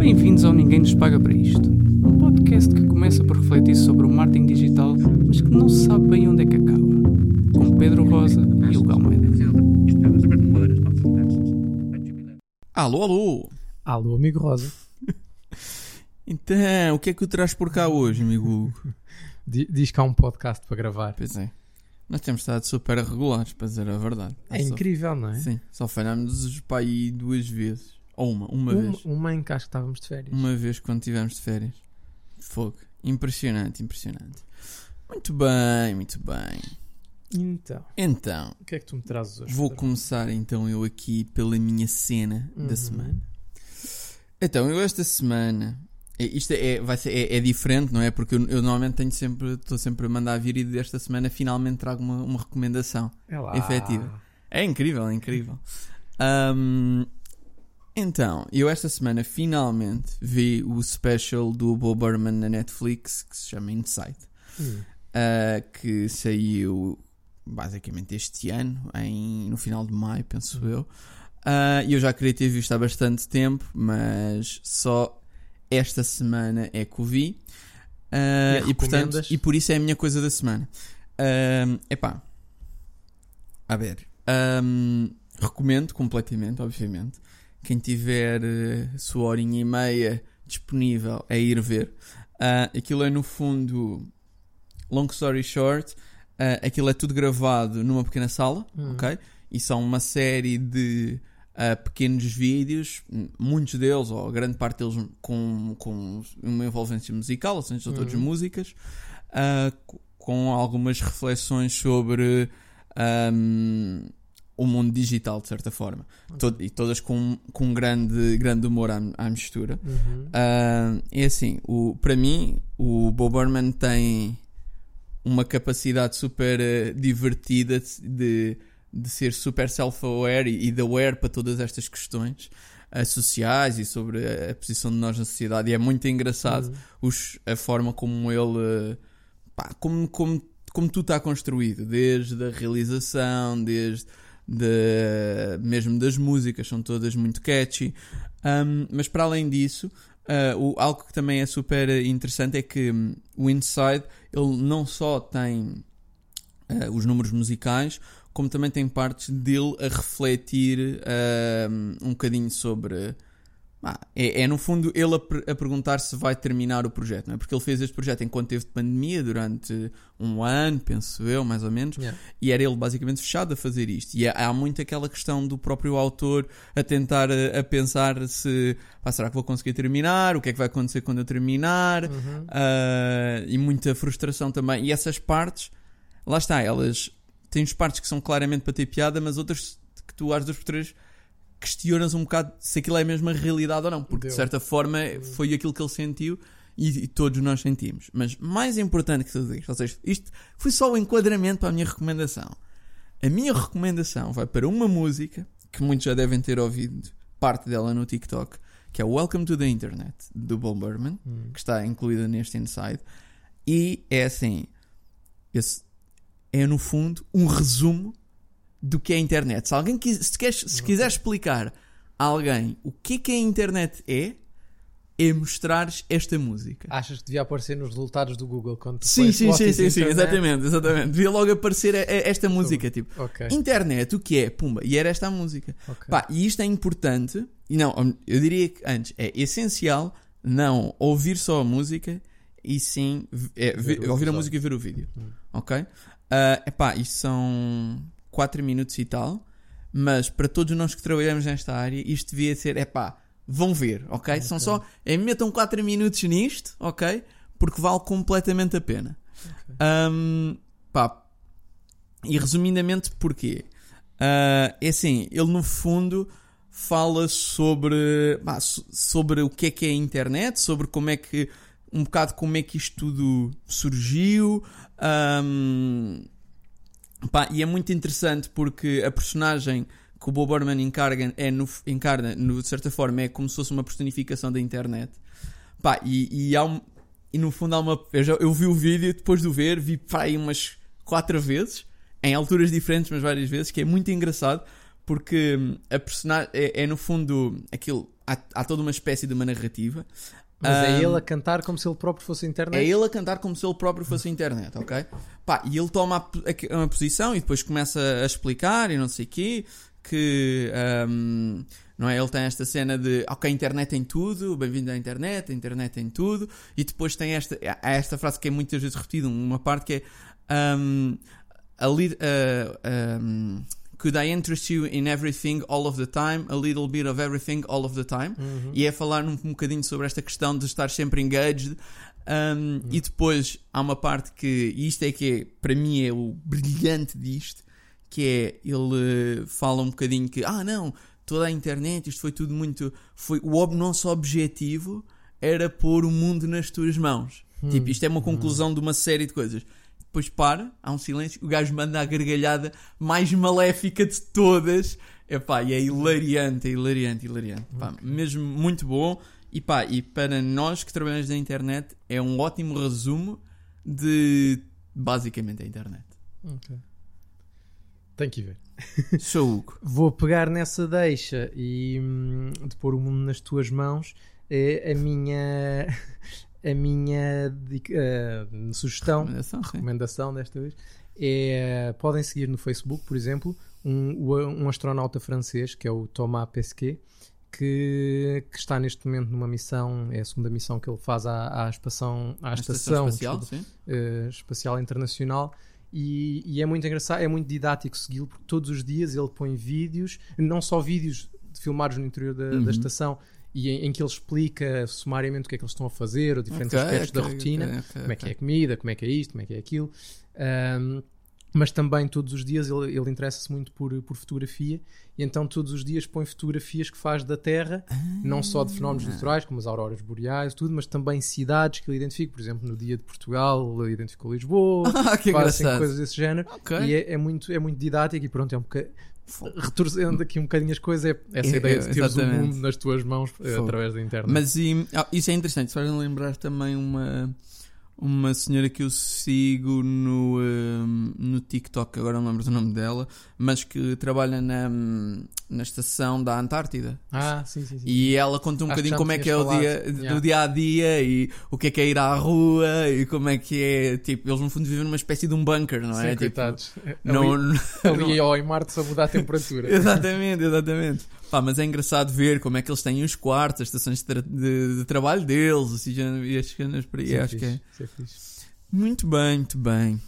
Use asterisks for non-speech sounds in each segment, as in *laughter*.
Bem-vindos ao Ninguém Nos Paga para Isto. Um podcast que começa por refletir sobre o marketing digital, mas que não se sabe bem onde é que acaba. Com Pedro Rosa e Hugo Almeida. Alô, alô! Alô, amigo Rosa. *laughs* Então, o que é que o traz por cá hoje, amigo Diz que há um podcast para gravar. Pois é. Nós temos estado super regulares, para dizer a verdade. É Só- incrível, não é? Sim, só falhámos para aí duas vezes. Ou uma, uma, uma, vez. uma em que acho que estávamos de férias. Uma vez quando estivemos de férias. Fogo. Impressionante, impressionante. Muito bem, muito bem. Então, Então, o que é que tu me trazes hoje? vou Pedro? começar então eu aqui pela minha cena Uhum. da semana. Então, eu esta semana. é- Isto é, vai ser, é, é diferente, não é? Porque eu, eu normalmente tenho sempre, estou sempre a mandar vir e desta semana finalmente trago uma, uma recomendação. É lá. efetiva. É incrível, é incrível. Ahm, então, eu esta semana finalmente vi o special do Bob Burman na Netflix que se chama Inside, Hum. ah, que saiu basicamente este ano, em, no final de maio, penso eu. Ah, E eu já queria ter visto há bastante tempo, mas só esta semana é que o vi. Ah, E e, portanto, e por isso é a minha coisa da semana. Ah, epá, a ver, ahm, recomendo completamente, obviamente. Quem tiver eh, sua horinha e meia disponível a ir ver. Ah, aquilo é no fundo, long story short, ah, aquilo é tudo gravado numa pequena sala, Hum. ok? E são uma série de ah, pequenos vídeos, muitos deles, ou grande parte deles, com, com uma envolvência musical, ou seja, são todas Uhum. músicas, co- com algumas reflexões sobre ahm, o mundo digital, de certa forma. Todo- e todas com, com um grande, grande humor à, à mistura. Uhum. Ah, é assim, o, para mim, o Bob Burman tem uma capacidade super eh, divertida de- de, ser super self-aware e, e de aware para todas estas questões eh, sociais e sobre a, a posição de nós na sociedade. E é muito engraçado Uhum. os- a forma como ele. pá, como, como, como tudo está construído, desde a realização, desde de- mesmo das músicas, são todas muito catchy. Um, mas para além disso, uh, o- algo que também é super interessante é que hum, o Inside ele não só tem uh, os números musicais, como também tem partes dele a refletir um, um bocadinho sobre. Ah, é, é, no fundo ele a, a perguntar se vai terminar o projeto, não é? Porque ele fez este projeto enquanto teve de pandemia durante um ano, penso eu, mais ou menos. Yeah. E era ele basicamente fechado a fazer isto. E há há muito aquela questão do próprio autor a tentar a, a pensar se pá, será que vou conseguir terminar? O que é que vai acontecer quando eu terminar? Uhum. Ah, e muita frustração também. E essas partes, lá está, elas têm partes que são claramente para ter piada, mas outras que tu às duas por três questionas um bocado se aquilo é mesmo a realidade ou não, porque de Deu. certa forma foi aquilo que ele sentiu e, e todos nós sentimos. Mas mais importante que tudo isto, ou seja, isto foi só o enquadramento para a minha recomendação. A minha recomendação vai para uma música que muitos já devem ter ouvido parte dela no TikTok, que é Welcome to the Internet, do Bob Burman Hum. que está incluída neste Inside. E é assim: esse é no fundo um resumo do que é a internet. Se alguém quis, se, queres, se quiser explicar a alguém o que é que a internet é, é mostrares esta música. Achas que devia aparecer nos resultados do Google quando tu sim, sim, sim, sim, sim, exatamente, exatamente. Devia logo aparecer a- a- esta música, tipo, Ok. internet, o que é? Pumba, e era esta a música. ok. Pá, e isto é importante, e não, eu diria que antes é essencial não ouvir só a música e sim é, Ver ver- o ouvir a música e ver o vídeo. Hum. Ok? Ah, epá, isto são 4 minutos e tal, mas para todos nós que trabalhamos nesta área, isto devia ser, epá, vão ver, ok? São Ok. só, é, metam 4 minutos nisto, ok? Porque vale completamente a pena. Ok. Ahm, pá, e resumidamente, porquê? Ah, é assim, ele no fundo fala sobre, pá, so- sobre o que é que é a internet, sobre como é que, um bocado como é que isto tudo surgiu. ahm, pá, e é muito interessante porque a personagem que o Bob Burman encarga, é no, encarna, no- de certa forma, é como se fosse uma personificação da internet. Pá, e, e um- e no fundo há uma. Eu, já- eu vi o vídeo, depois de o ver, vi para aí umas quatro vezes, em alturas diferentes, mas várias vezes, que é muito engraçado, porque hum, a personagem é, é, no fundo aquilo. há, há toda uma espécie de uma narrativa. Mas é Ahm, ele a cantar como se ele próprio fosse a internet. é ele a cantar como se ele próprio fosse a internet, ok? Pá, e ele toma a, po- a- uma posição e depois começa a explicar e não sei o quê, que, ahm, não é? Ele tem esta cena de, ok, a internet tem tudo, bem-vindo à internet, a internet tem tudo, e depois tem esta, esta frase que é muitas vezes repetida, uma parte que é, ahm, a uh, um, could I interest you in everything all of the time, a little bit of everything all of the time? Uhum. E é falar um, um bocadinho sobre esta questão de estar sempre engaged. Um, E depois há uma parte que, e isto é que é, para mim é o brilhante disto, que é ele eh, fala um bocadinho que, ah não, toda a internet, isto foi tudo muito. Foi, o ob- nosso objetivo era pôr o mundo nas tuas mãos. Tipo, isto é uma conclusão de uma série de coisas. Depois para, há um silêncio, o gajo manda a gargalhada mais maléfica de todas. Epá, e é hilariante, é hilariante, hilariante. Pá, Mesmo muito bom. E pá, e para nós que trabalhamos na internet, é um ótimo resumo de basicamente a internet. Ok. Tem que ver. *laughs* Sou Hugo. Vou pegar nessa deixa e hum, de pôr o mundo nas tuas mãos é a minha a minha eh, sugestão Recomendação, recomendação desta vez é podem seguir no Facebook por exemplo um, um astronauta francês que é o Thomas Pesquet que, que está neste momento numa missão é a segunda missão que ele faz à, à, estação, à A estação, espacial, eh, espacial internacional e, e é muito engraçado, é muito didático segui-lo porque todos os dias ele põe vídeos, não só vídeos filmados no interior da, Uhum. da estação e em, em que ele explica sumariamente o que é que eles estão a fazer, os diferentes Ok, aspectos da ok, rotina, ok, ok, como é que é a comida, como é que é isto, como é que é aquilo. Ahm, mas também todos os dias ele, ele interessa-se muito por, por fotografia e então todos os dias põe fotografias que faz da Terra, não só de fenómenos Ah. naturais como as auroras boreais, tudo, mas também cidades que ele identifica. Por exemplo, no dia de Portugal ele identificou Lisboa, *laughs* Ah, faz assim, coisas desse género Ok. e é, é muito, é muito didático e pronto, é um bocadinho. Retorcendo aqui um bocadinho as coisas, é essa É, ideia de teres o mundo nas tuas mãos eh, Fogo. através da internet. Mas e, ah, isso é interessante, faz-me lembrar também uma, uma senhora que eu sigo no, hum, no TikTok, agora não lembro do nome dela, mas que trabalha na, na estação da Antártida. Ah, sim, sim, sim. E ela conta um Acho bocadinho como é que é o dia, falado. do Yeah. dia a dia e o que é que é ir à rua e como é que é. Tipo, eles no fundo vivem numa espécie de um bunker, não Sim, é? Tipo, coitados. não, ali, *laughs* ali ao em Marte só mudar a temperatura. *laughs* Exatamente, exatamente. Pá, mas é engraçado ver como é que eles têm os quartos, as estações de, tra- de- de trabalho deles, assim, já, e as cenas por aí. Isso é acho que é. fixe, é. Muito bem, muito bem.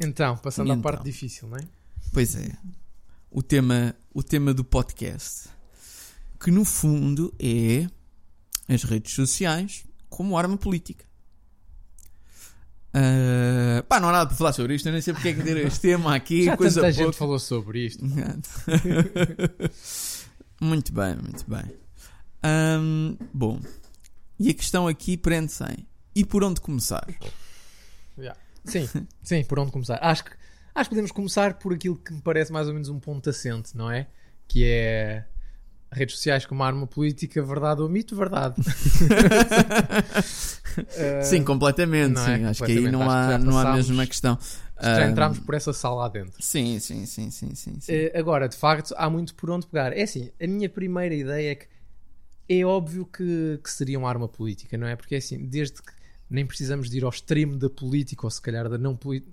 Então, passando E à então? parte difícil, não é? Pois é. O tema, o tema do podcast. Que no fundo é as redes sociais como arma política. Ah, pá, não há nada para falar sobre isto, eu nem sei porque é que ter este tema aqui, Já coisa tanta pouca. gente falou sobre isto. *laughs* muito bem, muito bem. Ahm, bom, e a questão aqui prende-se em e por onde começar? Sim, sim, por onde começar? Acho que, acho que podemos começar por aquilo que me parece mais ou menos um ponto assente, não é? Que é redes sociais como arma política, verdade ou mito, verdade. *laughs* Sim, completamente. sim. é? Acho que aí não Completamente. há, Acho já não há mesmo a questão. já entramos por essa sala lá dentro. Sim, sim, sim, sim, sim. sim. Eh, agora, de facto, há muito por onde pegar. É assim, a minha primeira ideia é que é óbvio que, que seria uma arma política, não é? Porque é assim, desde que nem precisamos de ir ao extremo da política ou se calhar da não política,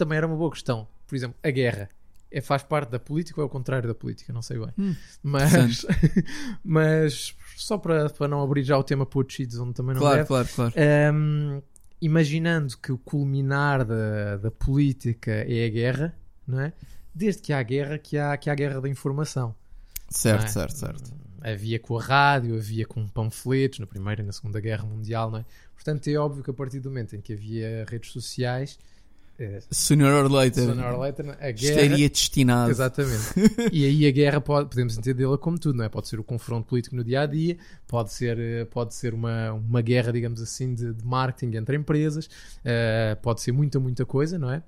também era uma boa questão. Por exemplo, a guerra. É, faz parte da política ou é o contrário da política? Não sei bem. Hum, mas, *laughs* mas só para, para não abrir já o tema Putschids, onde também não claro, deve, claro, claro. Hum, imaginando que o culminar da, da política é a guerra, não é? Desde que há guerra, que há, que há guerra da informação. Certo, é? certo, certo. Havia com a rádio, havia com panfletos na Primeira e na Segunda Guerra Mundial, não é? Portanto, é óbvio que a partir do momento em que havia redes sociais, eh, Sooner or later, sooner or later, a guerra. estaria destinado. Exatamente. *laughs* e aí a guerra pode, podemos entendê-la como tudo, não é? Pode ser o confronto político no dia a dia, pode ser, eh, pode ser uma, uma guerra, digamos assim, de, de marketing entre empresas, eh, pode ser muita, muita coisa, não é?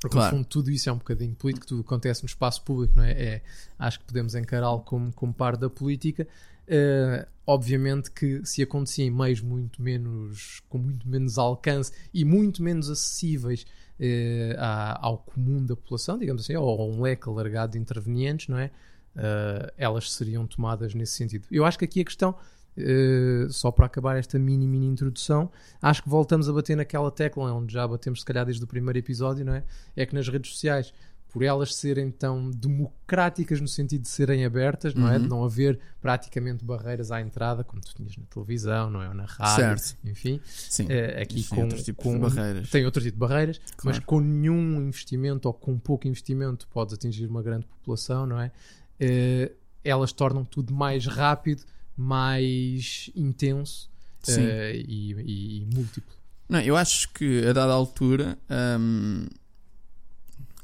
Porque Claro. no fundo tudo isso é um bocadinho político, tudo acontece no espaço público, não é? é acho que podemos encará-lo como, como parte da política. Eh, obviamente que se acontecia em meios muito menos, com muito menos alcance e muito menos acessíveis eh, à- ao comum da população, digamos assim, ou a um leque alargado de intervenientes, não é? Eh, elas seriam tomadas nesse sentido. Eu acho que aqui a questão eh, só para acabar esta mini, mini introdução, acho que voltamos a bater naquela tecla onde já batemos, se calhar, desde o primeiro episódio, não é? É que nas redes sociais, por elas serem tão democráticas no sentido de serem abertas, não é? Uhum. De não haver praticamente barreiras à entrada, como tu tinhas na televisão, não é? Ou na rádio, Certo. enfim. Sim. Eh, aqui Existem com, outros tipos com de barreiras. tem outro tipo de barreiras, mas Claro. com nenhum investimento ou com pouco investimento podes atingir uma grande população, não é? Eh, elas tornam tudo mais rápido, mais intenso eh, e, e- e múltiplo. Não, eu acho que a dada altura, hum,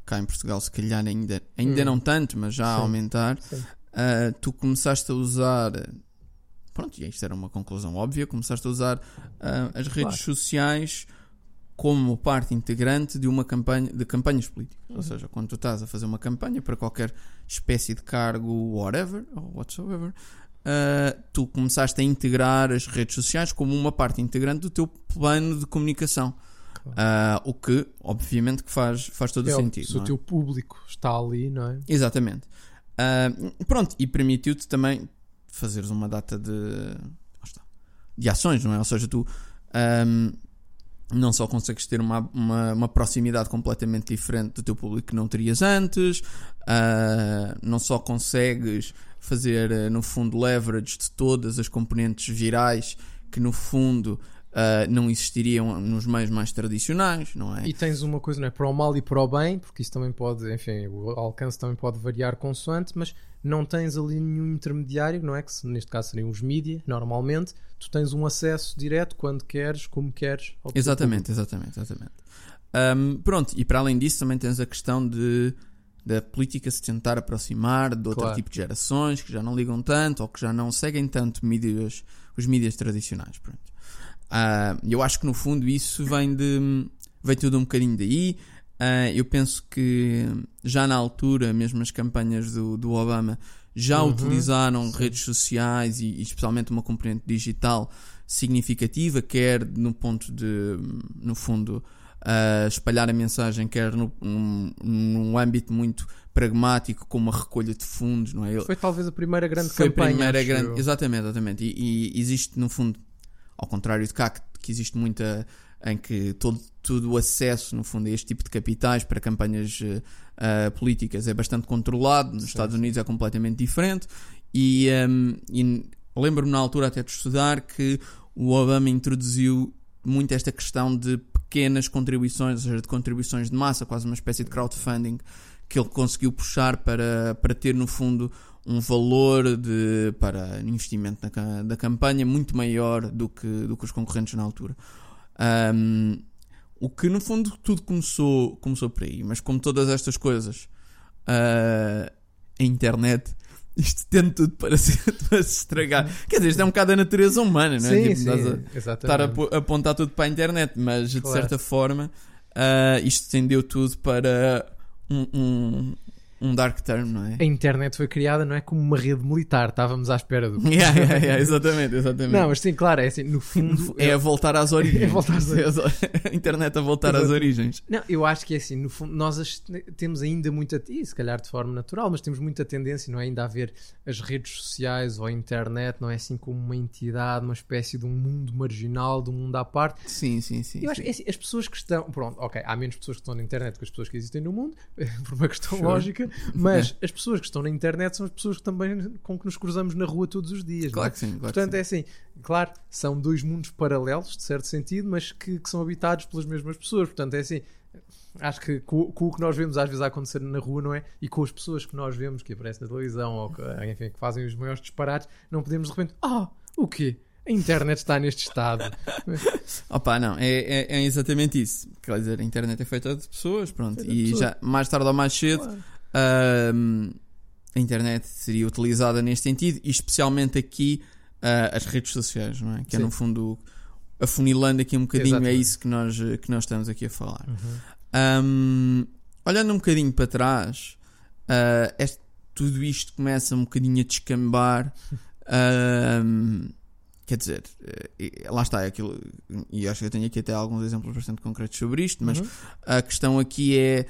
cá em Portugal, se calhar ainda, ainda Hum. não tanto, mas já a Sim. aumentar, Sim. ah, tu começaste a usar. Pronto, e isto era uma conclusão óbvia, começaste a usar ah, as redes Claro. sociais como parte integrante de uma campanha de campanhas políticas. Uhum. Ou seja, quando tu estás a fazer uma campanha para qualquer espécie de cargo, whatever, ou whatsoever, ah, tu começaste a integrar as redes sociais como uma parte integrante do teu plano de comunicação. Ah, o que, obviamente, que faz, faz todo o É, sentido. se o é? teu público está ali, não é? Exatamente. Ah, pronto, e permitiu-te também fazeres uma data de, de ações, não é? Ou seja, tu ahm, não só consegues ter uma, uma, uma proximidade completamente diferente do teu público que não terias antes, ah, não só consegues fazer, eh, no fundo, leverage de todas as componentes virais que, no fundo, ah, não existiriam nos meios mais tradicionais, não é? E tens uma coisa, não é? Para o mal e para o bem, porque isso também pode, enfim, o alcance também pode variar consoante, mas não tens ali nenhum intermediário, não é? Que neste caso seriam os mídia, normalmente. Tu tens um acesso direto quando queres, como queres. teu Exatamente, exatamente, exatamente. Ahm, pronto, e para além disso também tens a questão de da política se tentar aproximar de outro Claro. tipo de gerações que já não ligam tanto ou que já não seguem tanto mídias, os mídias tradicionais. Pronto. Ah, eu acho que no fundo isso vem de vem tudo um bocadinho daí. Ah, eu penso que já na altura, mesmo as campanhas do, do Obama já Uhum, utilizaram sim. redes sociais e, e especialmente uma componente digital significativa, quer no ponto de, no fundo, ah, espalhar a mensagem, quer no, num, num âmbito muito pragmático, como a recolha de fundos, não é? Foi talvez a primeira grande foi campanha. a primeira grande. eu. Exatamente, exatamente. E, e existe, no fundo, ao contrário de cá, que, que existe muita. em que todo, todo o acesso, no fundo, a este tipo de capitais para campanhas ah, políticas é bastante controlado. Nos Sim, Estados. Unidos é completamente diferente. E, ehm, e lembro-me na altura até de estudar que o Obama introduziu muito esta questão de pequenas contribuições, ou seja, de contribuições de massa, quase uma espécie de crowdfunding, que ele conseguiu puxar para, para ter, no fundo, um valor de, para investimento na, da campanha muito maior do que, do que os concorrentes na altura. Ahm, o que, no fundo, tudo começou, começou por aí, mas como todas estas coisas, ah, a internet. *laughs* Isto tende tudo para se, *laughs* para se estragar. Quer dizer, isto é um bocado a natureza humana, não é? Sim, Tipo, sim, a- estar a, po- a apontar tudo para a internet, mas de Claro. certa forma ah, isto estendeu tudo para um, um, um dark term, não é? A internet foi criada, não é? Como uma rede militar. Estávamos à espera do. *laughs* Yeah, yeah, yeah, exatamente, exatamente. Não, mas sim, claro, é assim, no fundo. *laughs* é a voltar às origens. É voltar às *laughs* a internet a voltar às Exato. origens. Não, eu acho que é assim, no fundo, nós temos ainda muita, e se calhar de forma natural, mas temos muita tendência, não é? Ainda a ver as redes sociais ou a internet, não é assim como uma entidade, uma espécie de um mundo marginal, de um mundo à parte. Sim, sim, sim. eu acho que é assim, as pessoas que estão, pronto, ok, há menos pessoas que estão na internet que as pessoas que existem no mundo, por uma questão Sure. lógica, mas as pessoas que estão na internet são as pessoas que também com que nos cruzamos na rua todos os dias. é? Claro que sim, claro Portanto, que é assim, claro, são dois mundos paralelos, de certo sentido, mas que, que são habitados pelas mesmas pessoas. Portanto, é assim, acho que com, com o que nós vemos às vezes a acontecer na rua, não é? E com as pessoas que nós vemos que aparecem na televisão ou que, enfim, que fazem os maiores disparates, não podemos de repente, ah, o quê? A internet está neste estado. sim. *laughs* Opa, não, é, é, é exatamente isso. Quer dizer, a internet é feita de pessoas, pronto. Feita de E já mais tarde ou mais cedo Claro. A internet seria utilizada neste sentido e especialmente aqui ah, as redes sociais, não é? Que é Sim. no fundo afunilando aqui um bocadinho, é Exatamente. isso que nós, que nós estamos aqui a falar. Uhum. Ahm, olhando um bocadinho para trás, ah, este- tudo isto começa um bocadinho a descambar. *laughs* ahm, quer dizer, eh, lá está, é aquilo, e acho que eu tenho aqui até alguns exemplos bastante concretos sobre isto, mas Uhum. a questão aqui é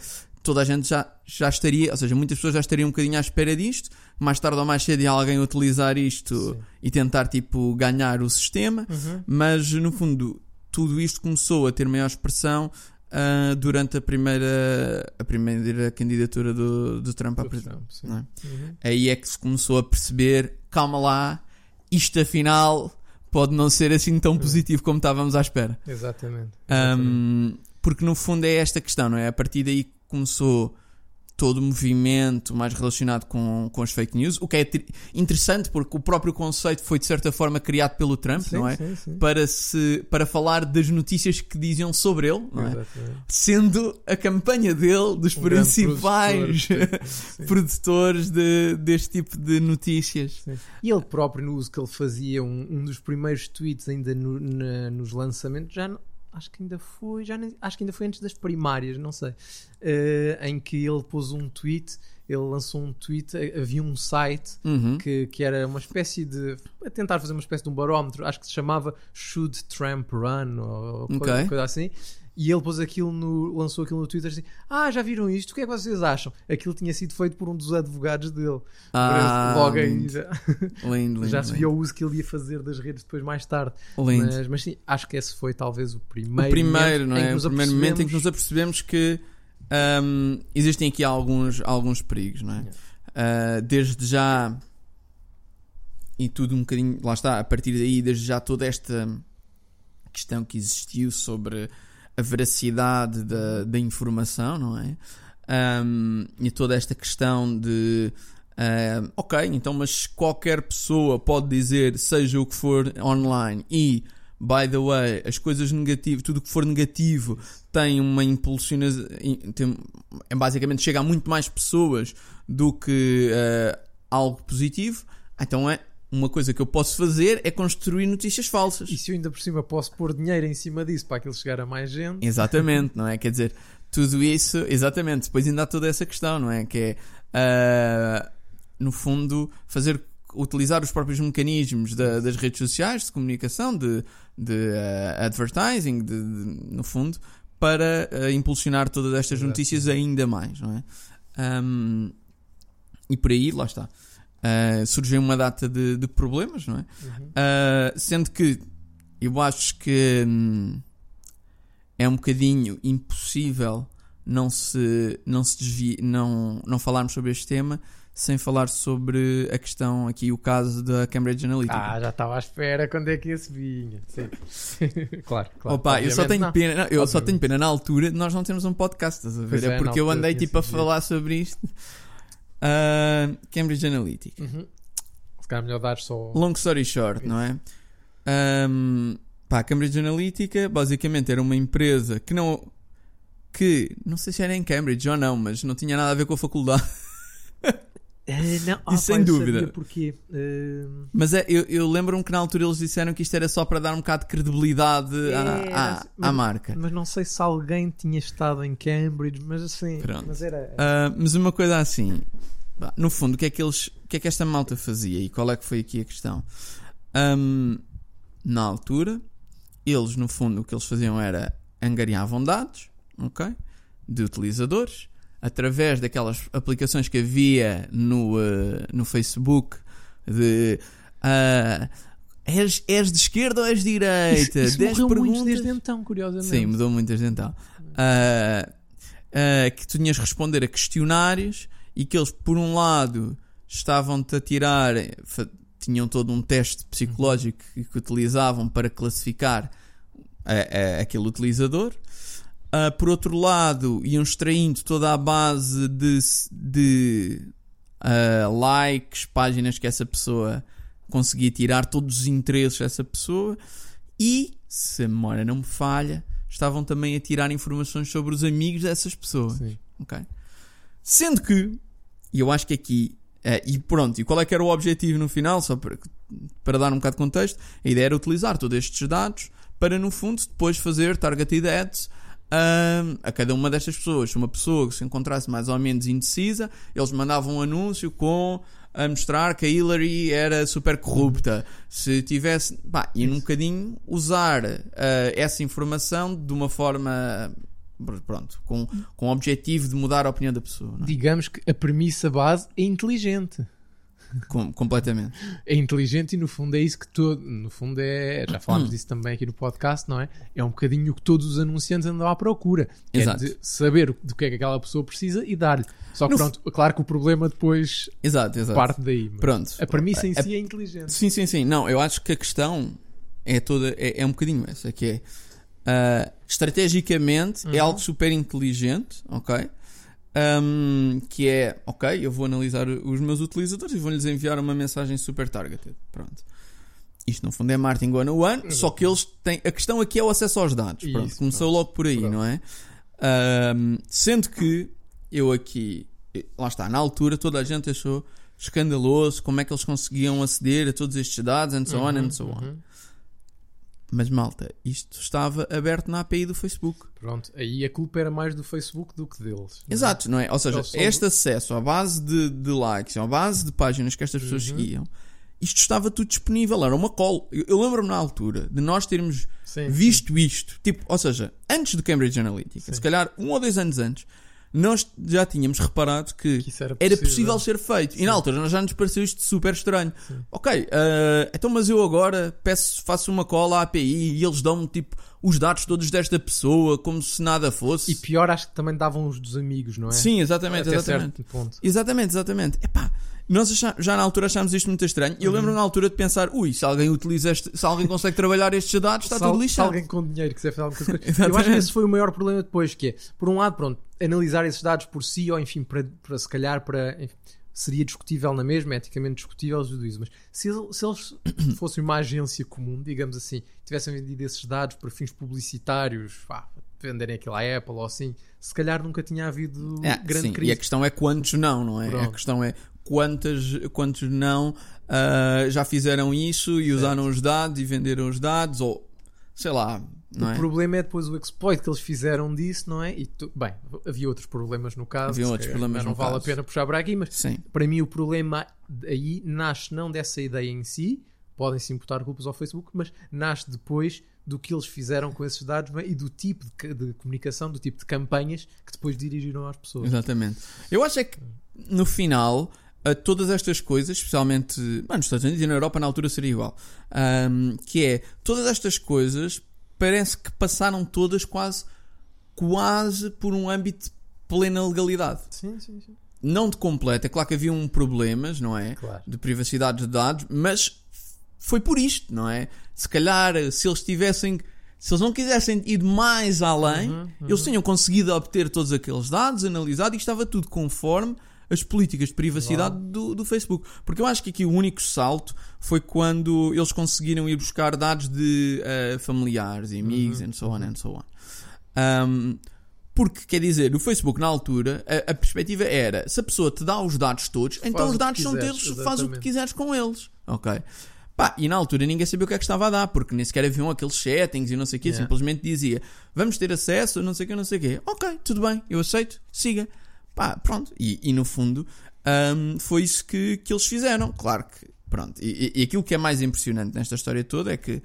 toda a gente já, já estaria, ou seja, muitas pessoas já estariam um bocadinho à espera disto, mais tarde ou mais cedo ia alguém utilizar isto Sim. e tentar tipo ganhar o sistema, Uhum. mas no fundo tudo isto começou a ter maior expressão ah, durante a primeira a primeira candidatura do, do Trump à presidência. É? Uhum. Aí é que se começou a perceber, calma lá, isto afinal pode não ser assim tão positivo como estávamos à espera. Exatamente. exatamente. Um, porque no fundo é esta questão, não é? A partir daí começou todo o movimento mais relacionado com, com as fake news, o que é interessante porque o próprio conceito foi de certa forma criado pelo Trump, Sim, não é? sim, sim. Para, se, para falar das notícias que diziam sobre ele, não é? Exatamente. Sendo a campanha dele dos Um principais *laughs* produtores de, deste tipo de notícias. Sim. E ele próprio, no uso que ele fazia, um, um dos primeiros tweets ainda no- na- nos lançamentos, já não- acho que ainda foi, já nem- acho que ainda foi antes das primárias, não sei, eh, em que ele pôs um tweet, ele lançou um tweet, eh, havia um site Uhum. que, que era uma espécie de a tentar fazer uma espécie de um barómetro, acho que se chamava Should Trump Run ou coisa, Ok. coisa assim. E ele pôs aquilo no, lançou aquilo no Twitter assim: Ah, já viram isto? O que é que vocês acham? Aquilo tinha sido feito por um dos advogados dele. Ah, Logo *laughs* lindo, já, lindo, lindo, já se via o uso que ele ia fazer das redes depois mais tarde. Lindo. Mas, mas sim, acho que esse foi talvez o primeiro, o primeiro, momento não é? O primeiro momento em que nos apercebemos que hum, existem aqui alguns, alguns perigos, não é? Ah, desde já e tudo um bocadinho, lá está, a partir daí, desde já toda esta questão que existiu sobre a veracidade da, da informação, não é? Hum, e toda esta questão de hum, ok, então, mas qualquer pessoa pode dizer, seja o que for online, e by the way, as coisas negativas, tudo que for negativo tem uma impulsionação, tem, é, basicamente chega a muito mais pessoas do que eh, algo positivo, então é uma coisa que eu posso fazer é construir notícias falsas. E se eu ainda por cima posso pôr dinheiro em cima disso para aquilo chegar a mais gente, Exatamente, não é? Quer dizer, tudo isso, exatamente. Depois ainda há toda essa questão, não é? Que é, ah, no fundo, fazer utilizar os próprios mecanismos da- das redes sociais de comunicação, de, de ah, advertising, de- de- no fundo, para ah, impulsionar todas estas notícias ainda mais, não é? Ahm, e por aí, lá está. Ah, surgiu uma data de, de problemas, não é? Uhum. Uh, sendo que eu acho que hum, é um bocadinho impossível não se, não se desvie, não, não falarmos sobre este tema sem falar sobre a questão aqui, o caso da Cambridge Analytica. Ah, já estava à espera quando é que esse vinha. Sim. *laughs* claro, claro. Opa, eu só tenho não. pena, não, eu só Obviamente. tenho pena na altura nós não termos um podcast, estás a ver? Pois é é, porque eu altura andei tipo a falar sobre isto. Uh, Cambridge Analytica. Uhum. Se calhar melhor dar só. Long story short, não é? Um, pá, a Cambridge Analytica basicamente era uma empresa que não. que não sei se era em Cambridge ou não, mas não tinha nada a ver com a faculdade. *laughs* Eh, não, sem dúvida. Porquê? Eh, Mas é, eu, eu lembro-me que na altura eles disseram que isto era só para dar um bocado de credibilidade à, Era, à, É, mas- à marca. mas não sei se alguém tinha estado em Cambridge, mas assim. Pronto. Mas era. Ah, mas uma coisa assim, no fundo, o que é que eles, o que é que esta malta fazia e qual é que foi aqui a questão? Ahm, na altura, eles no fundo o que eles faziam era angariavam dados, ok, de utilizadores através daquelas aplicações que havia no ah, no Facebook de ah, és, és de esquerda ou és de direita? isso, isso 10 morreu muito perguntas. desde então, curiosamente. Sim, mudou muito desde então. Ah, ah, que tu tinhas de responder a questionários e que eles, por um lado, estavam-te a tirar, tinham todo um teste psicológico que, que utilizavam para classificar a- a- aquele utilizador. Ah, por outro lado, iam extraindo toda a base de, de ah, likes, páginas que essa pessoa conseguia tirar, todos os interesses dessa pessoa. E, se a memória não me falha, estavam também a tirar informações sobre os amigos dessas pessoas. Sim. Ok? Sendo que, e eu acho que aqui, eh, e pronto, e qual é que era o objetivo no final, só para, para dar um bocado de contexto, a ideia era utilizar todos estes dados para, no fundo, depois fazer targeted ads ahm, a cada uma destas pessoas. Se uma pessoa que se encontrasse mais ou menos indecisa, eles mandavam um anúncio com a mostrar que a Hillary era super corrupta. Se tivesse. Pá, e um bocadinho usar ah, essa informação de uma forma. Pronto, com, com o objetivo de mudar a opinião da pessoa. é? Digamos que a premissa base é inteligente. Com- completamente. É inteligente e no fundo é isso que todo. No fundo é. Já falámos disso também aqui no podcast, não é? É um bocadinho o que todos os anunciantes andam à procura. Que Exato. É de saber do que é que aquela pessoa precisa e dar-lhe. Só que No pronto, claro que o problema depois Exato, exato. parte daí. Pronto. A premissa em A- si é inteligente. Sim, sim, sim. Não, eu acho que a questão é toda. É, é um bocadinho essa, que é. ah, estrategicamente é Uhum. algo super inteligente, ok? Ahm, que é, ok, eu vou analisar os meus utilizadores e vou-lhes enviar uma mensagem super targeted. Pronto. Isto no fundo é marketing one on one, só que eles têm. A questão aqui é o acesso aos dados. Pronto, Isso, começou logo por aí, Pronto. não é? Ahm, sendo que eu aqui, lá está, na altura toda a gente achou escandaloso como é que eles conseguiam aceder a todos estes dados and so on and so on. Uhum. Mas malta, isto estava aberto na API do Facebook. Pronto, aí a culpa era mais do Facebook do que deles. não é? Exato, não é? Ou seja, este acesso à base de, de likes, à base de páginas que estas pessoas Uhum. seguiam, isto estava tudo disponível, era uma call. Eu, eu lembro-me na altura de nós termos Sim, visto isto, tipo, ou seja, antes do Cambridge Analytica, Sim. se calhar um ou dois anos antes, nós já tínhamos reparado que, Que era era possível. possível ser feito. E na altura nós já nos pareceu isto super estranho. Ok, ah, então mas eu agora peço, faço uma cola à API e eles dão-me tipo os dados todos desta pessoa como se nada fosse. E pior, acho que também davam os dos amigos, não é? Sim, exatamente, Até exatamente. Exatamente, exatamente. Epá, nós já na altura achámos isto muito estranho. E eu Uhum. lembro na altura de pensar, ui, se alguém utiliza este, se alguém consegue trabalhar estes dados, está tudo al- se lixado. alguém com dinheiro quiser fazer alguma coisa. *laughs* Eu acho que esse foi o maior problema depois, que é, por um lado, pronto, analisar esses dados por si, ou enfim, para, para se calhar, para, enfim, seria discutível na mesma, eticamente discutível, eu digo, mas se, se eles *coughs* fossem uma agência comum, digamos assim, tivessem vendido esses dados para fins publicitários, pá, venderem aquilo à Apple ou assim, se calhar nunca tinha havido É, grande sim, crise. E a questão é quantos não, não é? A Pronto. questão é quantas, quantos não ah, já fizeram isso e usaram os dados e venderam os dados, ou sei lá, não o é? problema é depois o exploit que eles fizeram disso, não é? E tu- bem, havia outros problemas no caso. Havia se outros problemas não vale caso. a pena puxar para aqui, mas Sim, para mim o problema aí nasce não dessa ideia em si, podem-se imputar culpas ao Facebook, mas nasce depois do que eles fizeram com esses dados bem, e do tipo de, de comunicação, do tipo de campanhas que depois dirigiram às pessoas. exatamente. Eu acho é que no final. ah, todas estas coisas, especialmente bem, nos Estados Unidos e na Europa, na altura seria igual. Ahm, que é todas estas coisas parece que passaram todas quase, quase por um âmbito de plena legalidade. Sim, sim, sim. não de completo, é claro que havia um problemas, não é? Claro. De privacidade de dados, mas foi por isto, não é? Se calhar, se eles tivessem, se eles não quisessem ir mais além, Uhum, eles tinham conseguido obter todos aqueles dados, analisado e estava tudo conforme as políticas de privacidade do, do Facebook. Porque eu acho que aqui o único salto foi quando eles conseguiram ir buscar dados de eh, familiares e amigos, Uhum, and so on, and so on. Um, porque, quer dizer, o Facebook na altura, a, a perspectiva era, se a pessoa te dá os dados todos, então o os que dados são quiseres, teus, faz o que quiseres com eles. Ok? Pá, e na altura ninguém sabia o que é que estava a dar, porque nem sequer haviam aqueles settings e não sei o quê, Yeah. simplesmente dizia, vamos ter acesso, não sei o quê, não sei o quê. Ok, tudo bem, eu aceito, siga. Pá, pronto. E, e no fundo, hum, foi isso que, que eles fizeram. Claro que, pronto. E, e- aquilo que é mais impressionante nesta história toda é que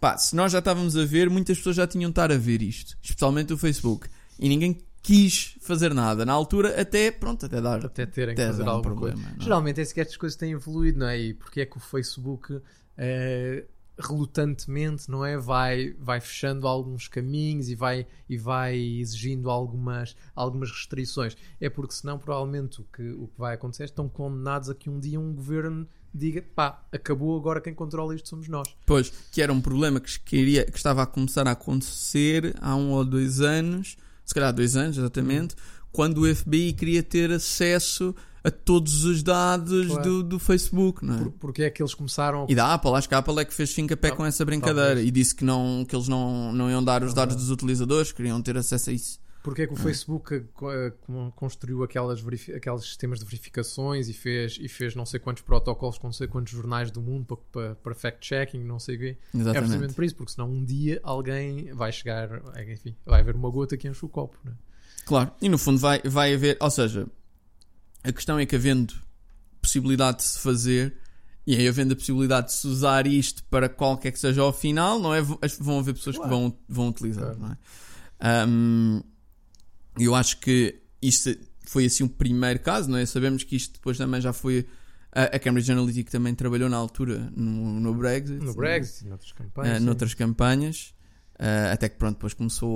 Pá, se nós já estávamos a ver, muitas pessoas já tinham de estar a ver isto, especialmente o Facebook, e ninguém quis fazer nada. Na altura, até, pronto, até dar. Até terem Até que fazer um alguma problema, é? Geralmente é que estas coisas têm evoluído, não é? E porque é que o Facebook eh, relutantemente, não é? Vai, vai fechando alguns caminhos e vai, e vai exigindo algumas, algumas restrições. É porque senão, provavelmente, o que, o que vai acontecer é estão condenados a que um dia um governo diga pá, acabou agora quem controla isto somos nós. Pois, que era um problema que, queria, que estava a começar a acontecer há um ou dois anos, se calhar dois anos exatamente, quando o FBI queria ter acesso a todos os dados Claro. do, do Facebook, não é? Por- porque é que eles começaram a E da Apple, acho que a Apple é que fez fim-a-pé Tal- com essa brincadeira talvez. e disse que, não, que eles não, não iam dar os dados dos utilizadores, queriam ter acesso a isso. Porque é que o Facebook eh, eh, con- construiu aquelas aqueles sistemas de verificações e fez, e fez não sei quantos protocolos com não sei quantos jornais do mundo para, para, para fact-checking, não sei o quê. É Exatamente. precisamente por isso, porque senão um dia alguém vai chegar, enfim, vai haver uma gota que enche o copo. Né? Claro, e no fundo vai, vai haver, ou seja, a questão é que havendo possibilidade de se fazer e aí havendo a possibilidade de se usar isto para qualquer que seja ao final, não é? Vão haver pessoas Claro. que vão, vão utilizar, Claro. não é? Ahm, eu acho que isto foi assim o primeiro caso, não é? Sabemos que isto depois também já foi A, a Cambridge Analytica também trabalhou na altura no, no Brexit. No Brexit e noutras campanhas. eh, sim. noutras campanhas. eh, até que pronto, depois começou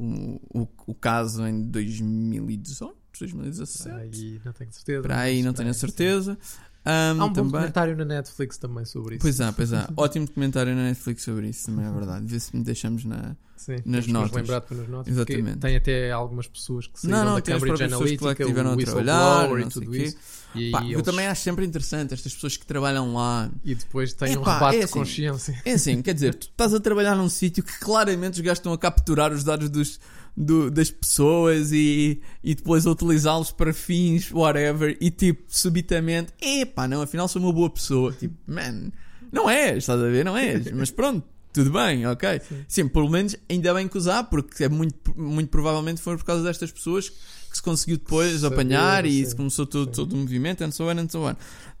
o, o, o caso em 2018, 2017. Aí não tenho certeza. Para aí não tenho a certeza. Ahm, Há um bom também. documentário na Netflix também sobre isso. Pois há, pois há. *laughs* Ótimo documentário na Netflix sobre isso, também é verdade. Vê se me deixamos na. Sim, nas notas. lembrar nas notas. Exatamente. Tem até algumas pessoas que saíram Não, não, da Cambridge Analytica, que tiveram o a trabalhar, e tudo isso. E, Pá, aí eu eles- também acho sempre interessante estas pessoas que trabalham lá. e depois tem um rebate é de assim. consciência. É assim, quer dizer, tu estás a trabalhar num sítio que claramente os gajos estão a capturar os dados dos, do- das pessoas e, e depois utilizá-los para fins, whatever, e tipo, subitamente, epá, não, afinal sou uma boa pessoa. Tipo, man, não és, estás a ver? Não és, mas pronto. Tudo bem, ok? Sim. pelo menos ainda bem que usar, porque é muito, muito provavelmente foi por causa destas pessoas que se conseguiu depois Saber, apanhar e sim. se começou todo, Sim. todo o movimento, and so on, and so on.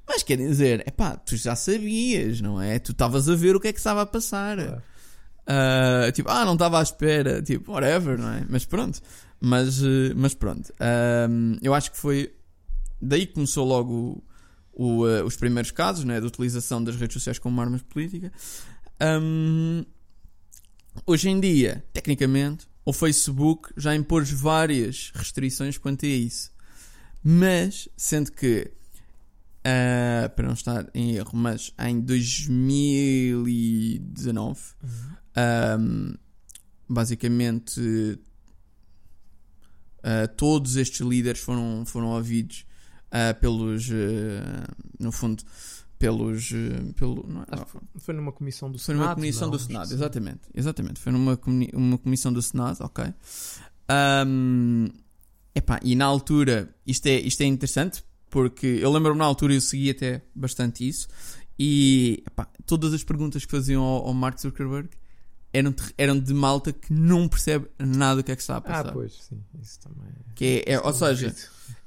Mas quer dizer, epá, tu já sabias, não é? Tu estavas a ver o que é que estava a passar. Claro. Ah, tipo, ah, não estava à espera, tipo, whatever, não é? Mas pronto. Mas, eh, mas pronto. Ahm, eu acho que foi daí que começou logo o, o, eh, os primeiros casos, né, de utilização das redes sociais como armas de política. Ahm, hoje em dia, tecnicamente, o Facebook já impôs várias restrições quanto a isso. Mas, sendo que, ah, para não estar em erro, mas em 2019, um, basicamente, uh, todos estes líderes foram, foram ouvidos uh, pelos, uh, no fundo, pelos, pelo, não é- Foi numa comissão do foi Senado. numa comissão não? do Senado, exatamente, exatamente, foi numa, uma comissão do Senado, ok. Um, epá, e na altura, isto é, isto é interessante, porque eu lembro-me na altura eu segui até bastante isso, e epá, todas as perguntas que faziam ao, ao Mark Zuckerberg eram, ter- eram de malta que não percebe nada do que é que está a sim. passar. Ah, pois, sim. Isso também. Que é- é- ou é seja,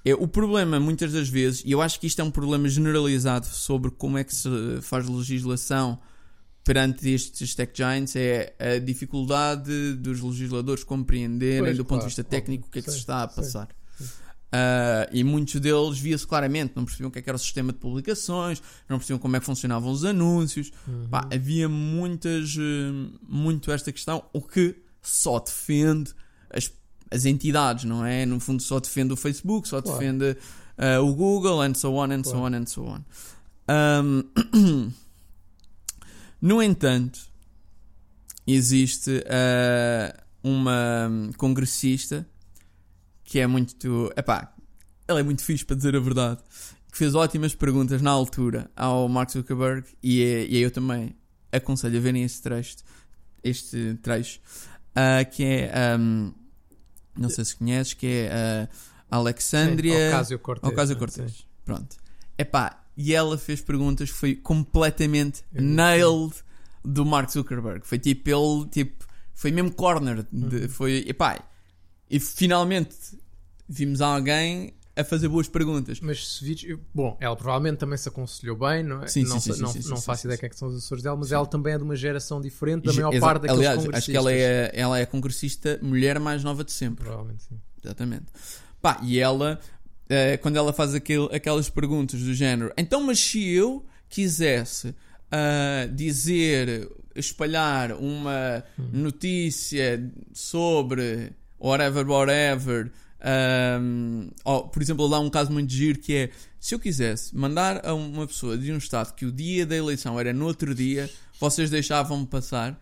é, o problema, muitas das vezes, e eu acho que isto é um problema generalizado sobre como é que se faz legislação perante estes tech giants, é a dificuldade dos legisladores compreenderem, Pois, do ponto claro, de vista técnico, o que é que se sim, está a passar. sim. Ah, e muitos deles via-se claramente, não percebiam o que, é que era o sistema de publicações, não percebiam como é que funcionavam os anúncios. Uhum. Pá, havia muitas, eh, muito esta questão, o que só defende as, as entidades, não é? No fundo, só defende o Facebook, só Claro. defende eh, o Google, and so on, and so Claro. on, and so on. Ahm, *clears throat* no entanto, existe eh, uma congressista que é muito. Epá, ela é muito fixe para dizer a verdade. Que fez ótimas perguntas na altura ao Mark Zuckerberg e, é- e eu também aconselho a verem este trecho, este trecho ah, que é. ahm, não sei se conheces, que é a Alexandria. Ocasio Cortez. Ocasio né? Cortez. Sim. Pronto. Epá, e ela fez perguntas que foi completamente Eu nailed do Mark Zuckerberg. Foi tipo, ele, tipo, foi mesmo corner. de- Uhum. Foi, epá, e finalmente vimos alguém a fazer boas perguntas. Mas se vires, eu- bom, ela provavelmente também se aconselhou bem, não é? Sim, não sim, sim, não, sim, não faço sim, ideia quem é que são os assessores dela, mas ela também é de uma geração diferente da maior parte daqueles Aliás, congressistas. acho que ela é, ela é a congressista mulher mais nova de sempre. Provavelmente sim. Exatamente. Pá, e ela, eh, quando ela faz aquele, aquelas perguntas do género, então, mas se eu quisesse ah, dizer, espalhar uma notícia sobre whatever, whatever, ahm, ou, por exemplo, dá um caso muito giro que é se eu quisesse mandar a uma pessoa de um estado que o dia da eleição era no outro dia, vocês deixavam-me passar.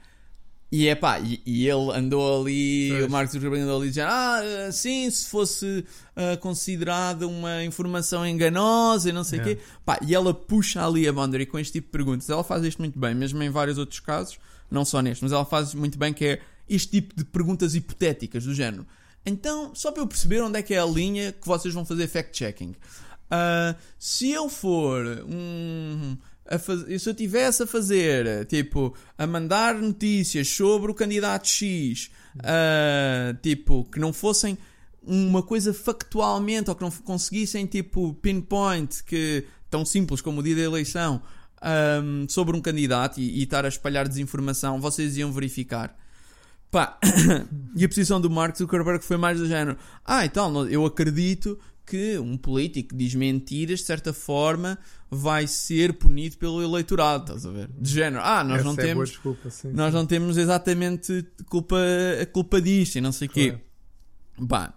E é pá, e, e ele andou ali, Pois. o Mark Zuckerberg andou ali dizendo: Ah, sim, se fosse ah, considerada uma informação enganosa e não sei o Yeah. quê. Pá, e ela puxa ali a boundary com este tipo de perguntas. Ela faz isto muito bem, mesmo em vários outros casos, não só neste, mas ela faz muito bem que é este tipo de perguntas hipotéticas do género. Então, só para eu perceber onde é que é a linha que vocês vão fazer fact-checking. Ah, se eu for um. Faz... Se eu tivesse a fazer, tipo, a mandar notícias sobre o candidato X, ah, tipo, que não fossem uma coisa factualmente ou que não conseguissem, tipo, pinpoint, que tão simples como o dia da eleição, ahm, sobre um candidato e, e estar a espalhar desinformação, vocês iam verificar. Pá, *coughs* e a posição do Mark Zuckerberg foi mais do género: Ah, então, eu acredito que um político que diz mentiras, de certa forma, vai ser punido pelo eleitorado, estás a ver? De género, ah, nós Essa não é temos desculpa, sim, nós sim. não temos exatamente culpa, a culpa disto e não sei o quê.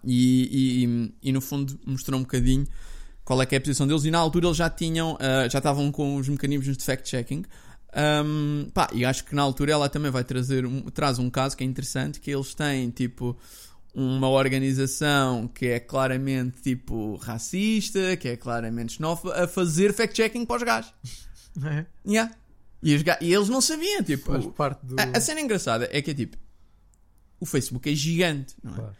E, e, e no fundo mostrou um bocadinho qual é que é a posição deles e na altura eles já tinham, ah, já estavam com os mecanismos de fact-checking. Ahm, pá, e acho que na altura ela também vai trazer um, traz um caso que é interessante, que eles têm tipo uma organização que é claramente tipo racista, que é claramente xenófoba, a fazer fact-checking para os gajos. *laughs* É, Yeah. E, os ga- e eles não sabiam, tipo, do. a, a cena engraçada é que é tipo o Facebook é gigante, não é? Claro.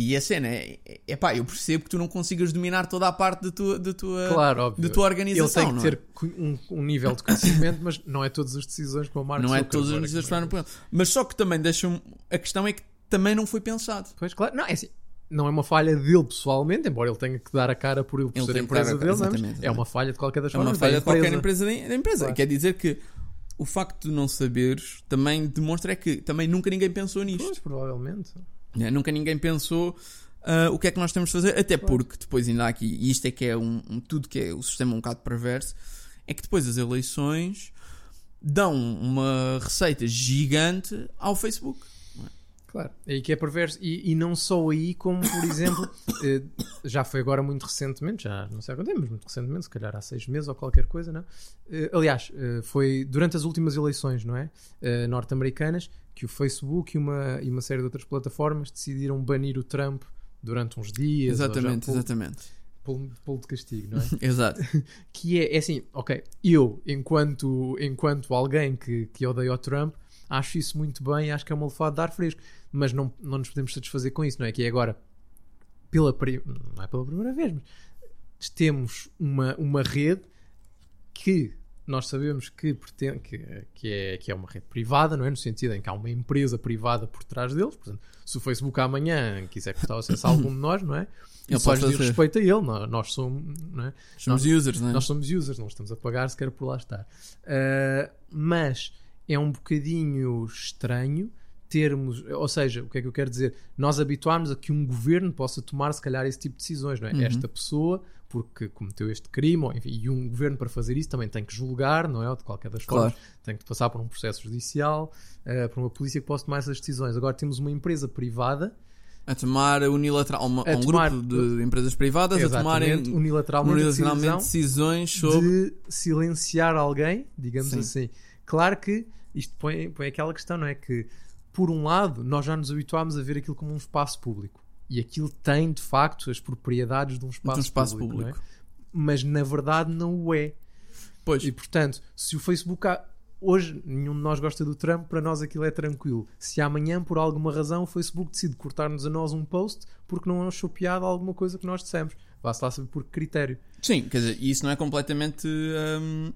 E a cena é, é, é pá, eu percebo que tu não consigas dominar toda a parte da tua, da tua, Claro, óbvio. da tua Ele organização. tem que não ter é? um, um nível de conhecimento, mas não é todas as decisões com o Mark Não é todas as decisões é? que por ele. Mas só que também deixam. A questão é que também não foi pensado. Pois, claro. Não, é assim. Não é uma falha dele pessoalmente, embora ele tenha que dar a cara por ele, por Ele ser que empresa dele, é? Exatamente, é uma falha de qualquer das É uma formas. falha de qualquer empresa. empresa. Da empresa. Claro. Quer dizer que o facto de não saberes também demonstra é que também nunca ninguém pensou nisto. Pois, provavelmente. Né? Nunca ninguém pensou ah, o que é que nós temos de fazer, até porque depois ainda há aqui, e isto é que é um, um- tudo que é o sistema um bocado perverso, é que depois as eleições dão uma receita gigante ao Facebook. Claro, é aí que é perverso. E, e não só aí, como por exemplo, *coughs* eh, já foi agora muito recentemente, já não sei quanto tempo, mas muito recentemente, se calhar há seis meses ou qualquer coisa, não? Eh, aliás, eh, foi durante as últimas eleições, não é? Norte-americanas, que o Facebook e uma, e uma série de outras plataformas decidiram banir o Trump durante uns dias. Exatamente, pô- exatamente. pô- pô-lo de castigo, não é? *laughs* Exato. *laughs* que é, é assim, ok, eu, enquanto, enquanto alguém que, que odeia o Trump, acho isso muito bem, acho que é uma lefada de ar fresco, mas não, não nos podemos satisfazer com isso, não é? Que é agora, pela, não é pela primeira vez, mas temos uma, uma rede que nós sabemos que, pretende, que, que, é, que é uma rede privada, não é? No sentido em que há uma empresa privada por trás deles, portanto, se o Facebook amanhã quiser cortar o acesso a algum de nós, não é? Ele só diz respeito a ele, nós, nós somos, é? Somos users, não é? Nós somos users, não estamos a pagar sequer por lá estar. Uh, mas é um bocadinho estranho termos, ou seja, o que é que eu quero dizer? Nós habituámos a que um governo possa tomar, se calhar, esse tipo de decisões, não é? Uhum. Esta pessoa, porque cometeu este crime, ou, enfim, e um governo para fazer isso também tem que julgar, não é? De qualquer das Claro. formas, tem que passar por um processo judicial, uh, por uma polícia que possa tomar essas decisões. Agora temos uma empresa privada A tomar unilateral, uma, A um tomar- grupo de empresas privadas a tomarem unilateralmente, unilateralmente decisões sobre. de silenciar alguém, digamos Sim. assim. Claro que isto põe, põe aquela questão, não é? Que, por um lado, nós já nos habituámos a ver aquilo como um espaço público. E aquilo tem, de facto, as propriedades de um espaço, de um espaço público. público. não é? Mas, na verdade, não o é. Pois, E, portanto, se o Facebook... há- Hoje, nenhum de nós gosta do Trump, para nós aquilo é tranquilo. Se amanhã, por alguma razão, o Facebook decide cortar-nos a nós um post porque não achou piada alguma coisa que nós dissemos. Vá-se lá saber por que critério. sim, quer dizer, isso não é completamente. hum,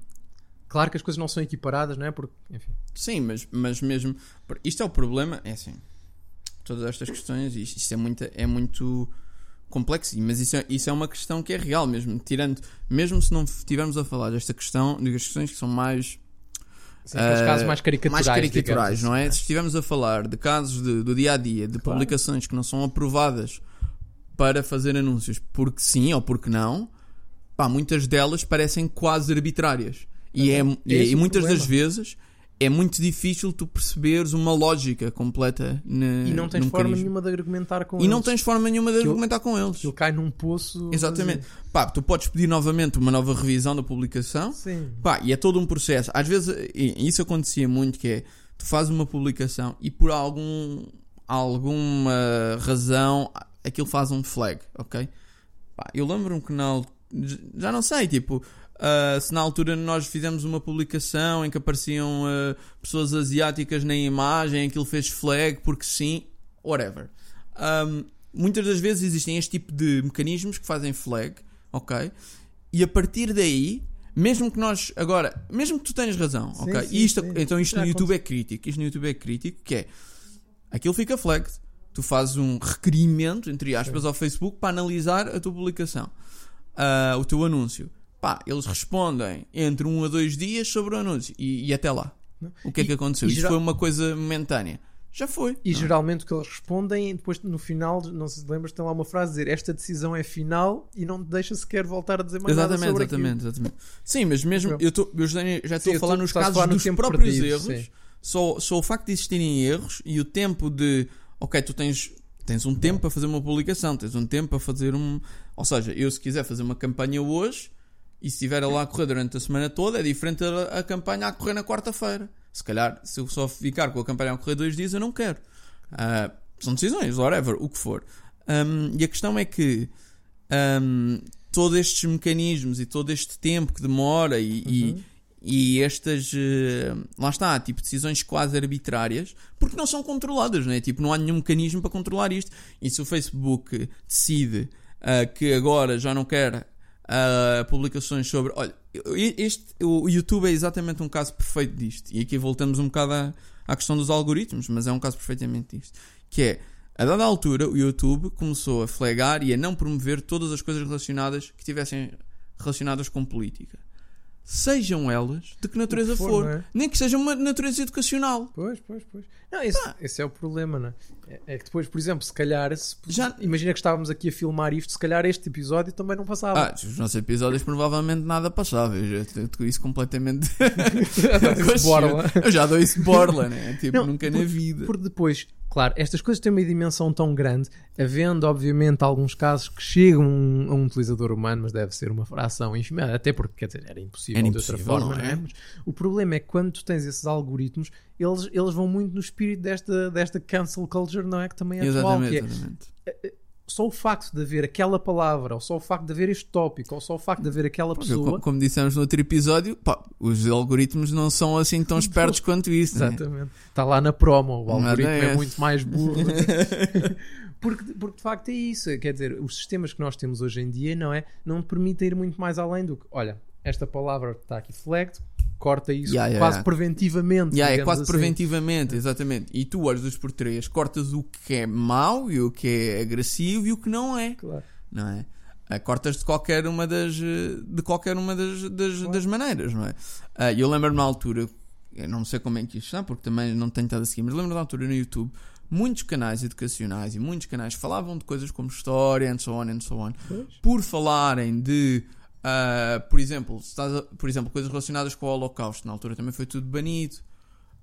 Claro que as coisas não são equiparadas, não é? Porque, enfim... Sim, mas, mas mesmo. Isto é o problema, é assim. Todas estas questões, isto, isto é, muito, é muito complexo, mas isso é, isso é uma questão que é real mesmo. Tirando, mesmo se não estivermos a falar desta questão, de questões que são mais. Sim, ah, casos mais caricaturais. mais caricaturais, digamos não é? assim. Se estivermos a falar de casos de- do dia a dia, de Claro. publicações que não são aprovadas para fazer anúncios porque sim ou porque não, pá, muitas delas parecem quase arbitrárias. E, é, e, É esse e muitas das problema. vezes é muito difícil tu perceberes uma lógica completa na, E não tens forma mecanismo. nenhuma de argumentar com E não eles. tens forma nenhuma de Aquilo- argumentar com eles. Aquilo cai num poço. Exatamente. Pá, tu podes pedir novamente uma nova revisão da publicação. Sim. Pá, e é todo um processo. Às vezes, e isso acontecia muito, que é, tu fazes uma publicação e por algum, alguma razão aquilo faz um flag, ok? Pá, eu lembro-me que na, já não sei, tipo, ah, se na altura nós fizemos uma publicação em que apareciam ah, pessoas asiáticas na imagem, aquilo fez flag porque sim, whatever. Ahm, muitas das vezes existem este tipo de mecanismos que fazem flag, ok? E a partir daí, mesmo que nós agora, mesmo que tu tenhas razão, Sim, ok? sim, isto, sim. então isto Já no YouTube é crítico, isto no YouTube é crítico, que é aquilo fica flagged. Tu fazes um requerimento, entre aspas, ao Facebook para analisar a tua publicação, ah, o teu anúncio. Pá, eles respondem entre um a dois dias sobre o anúncio e, e até lá. Não. O que é E- que aconteceu? Isto geral- foi uma coisa momentânea. já foi. E não é? geralmente o que eles respondem, depois no final, não sei se lembras, tem lá uma frase a dizer esta decisão é final e não te deixa sequer voltar a dizer mais nada Exatamente, sobre exatamente, exatamente. Sim, mas mesmo Ok. eu, tô, eu já, estou a falar nos casos falar no dos próprios perdido, erros, sim. só, só o facto de existirem erros e o tempo de, ok, tu tens, tens um tempo para fazer uma publicação, tens um tempo para fazer um. Ou seja, eu se quiser fazer uma campanha hoje e se estiver lá a correr durante a semana toda, é diferente a, a campanha a correr na quarta-feira. Se calhar, se eu só ficar com a campanha a correr dois dias, eu não quero. Ah, são decisões, whatever, o que for. Um, e a questão é que um, todos estes mecanismos e todo este tempo que demora e, e- e estas eh, lá está, tipo decisões quase arbitrárias, porque não são controladas, né? tipo, não há nenhum mecanismo para controlar isto. E se o Facebook decide ah, que agora já não quer ah, publicações sobre. Olha, este, o YouTube é exatamente um caso perfeito disto. E aqui voltamos um bocado à, à questão dos algoritmos, mas é um caso perfeitamente disto. Que é, a dada altura, o YouTube começou a flagar e a não promover todas as coisas relacionadas que tivessem relacionadas com política. Sejam elas de que natureza que for, for, é? nem que sejam uma natureza educacional. Pois, pois, pois. Não, esse, esse é o problema, não é? É- É que depois, por exemplo, se calhar, se- Já- imagina que estávamos aqui a filmar isto, se calhar este episódio também não passava. Ah, os nossos episódios provavelmente nada passava. Eu já dou isso completamente. *laughs* *laughs* Eu já dou isso borla, né? Tipo, Não, nunca na vida. Porque depois, claro, estas coisas têm uma dimensão tão grande, havendo, obviamente, alguns casos que chegam a um, utilizador humano, mas deve ser uma fração ínfima, até porque, quer dizer, era impossível, Era de outra impossível, forma, não é? Mas o problema é que quando tu tens esses algoritmos, eles, eles vão muito no espírito desta, desta cancel culture, não é? Que também é atual, Exatamente, que é exatamente. Só o facto de haver aquela palavra, ou só o facto de haver este tópico, ou só o facto de haver aquela Porque, pessoa. como, como dissemos no outro episódio, pá, os algoritmos não são assim tão *laughs* espertos quanto isso. né? Exatamente. Está lá na promo, o algoritmo é é. muito mais burro. *laughs* *laughs* porque, porque de facto é isso. Quer dizer, os sistemas que nós temos hoje em dia, não é? Não permitem ir muito mais além do que, olha, esta palavra está aqui flagged, corta isso Yeah, yeah, quase yeah. preventivamente. Yeah, é quase assim. preventivamente, exatamente. E tu, às duas por três, cortas o que é mau e o que é agressivo e o que não é. Claro. não é? Ah, cortas de qualquer uma das de qualquer uma das, das, das maneiras, não é? Ah, eu lembro-me na altura, eu não sei como é que isto está, porque também não tenho estado a seguir, mas lembro-me na altura no YouTube, muitos canais educacionais e muitos canais falavam de coisas como história and so on and so on, Pois. por falarem de ah, por exemplo, estás a- por exemplo, coisas relacionadas com o Holocausto, na altura também foi tudo banido.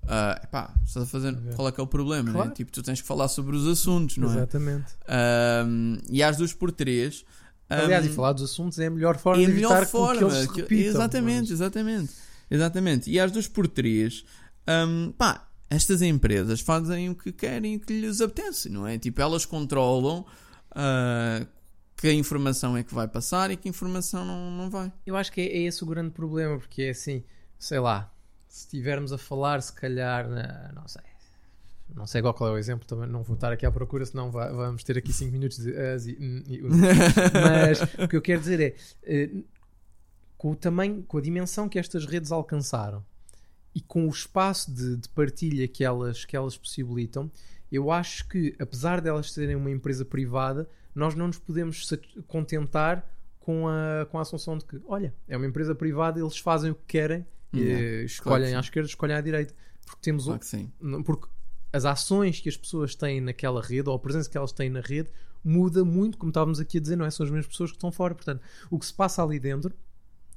Ah, epá, estás a fazer, Ok. qual é que é o problema, Claro. né? Tipo, tu tens que falar sobre os assuntos, não é? Exatamente. Ahm, e às duas por três. Aliás, ahm, e falar dos assuntos é a melhor forma é a de melhor forma. que eles se que- repitam. exatamente, mas- exatamente. Exatamente. E às duas por três, ahm, pá, estas empresas fazem o que querem e o que lhes apetece, não é? Tipo, elas controlam ah, que informação é que vai passar e que informação não, não vai. Eu acho que é, é esse o grande problema, porque é assim, sei lá, se estivermos a falar, se calhar, na- não sei, não sei qual é o exemplo, também não vou estar aqui à procura, senão va- vamos ter aqui 5 minutos de. as mas o que eu quero dizer é, eh, com o tamanho, com a dimensão que estas redes alcançaram e com o espaço de, de partilha que elas, que elas possibilitam, eu acho que, apesar delas serem uma empresa privada, nós não nos podemos contentar com a, com a assunção de que, olha, é uma empresa privada, eles fazem o que querem, Yeah, escolhem sim. à esquerda, escolhem à direita. Porque temos Claro que não, porque as ações que as pessoas têm naquela rede ou a presença que elas têm na rede muda muito, como estávamos aqui a dizer, não é? São as mesmas pessoas que estão fora. Portanto, o que se passa ali dentro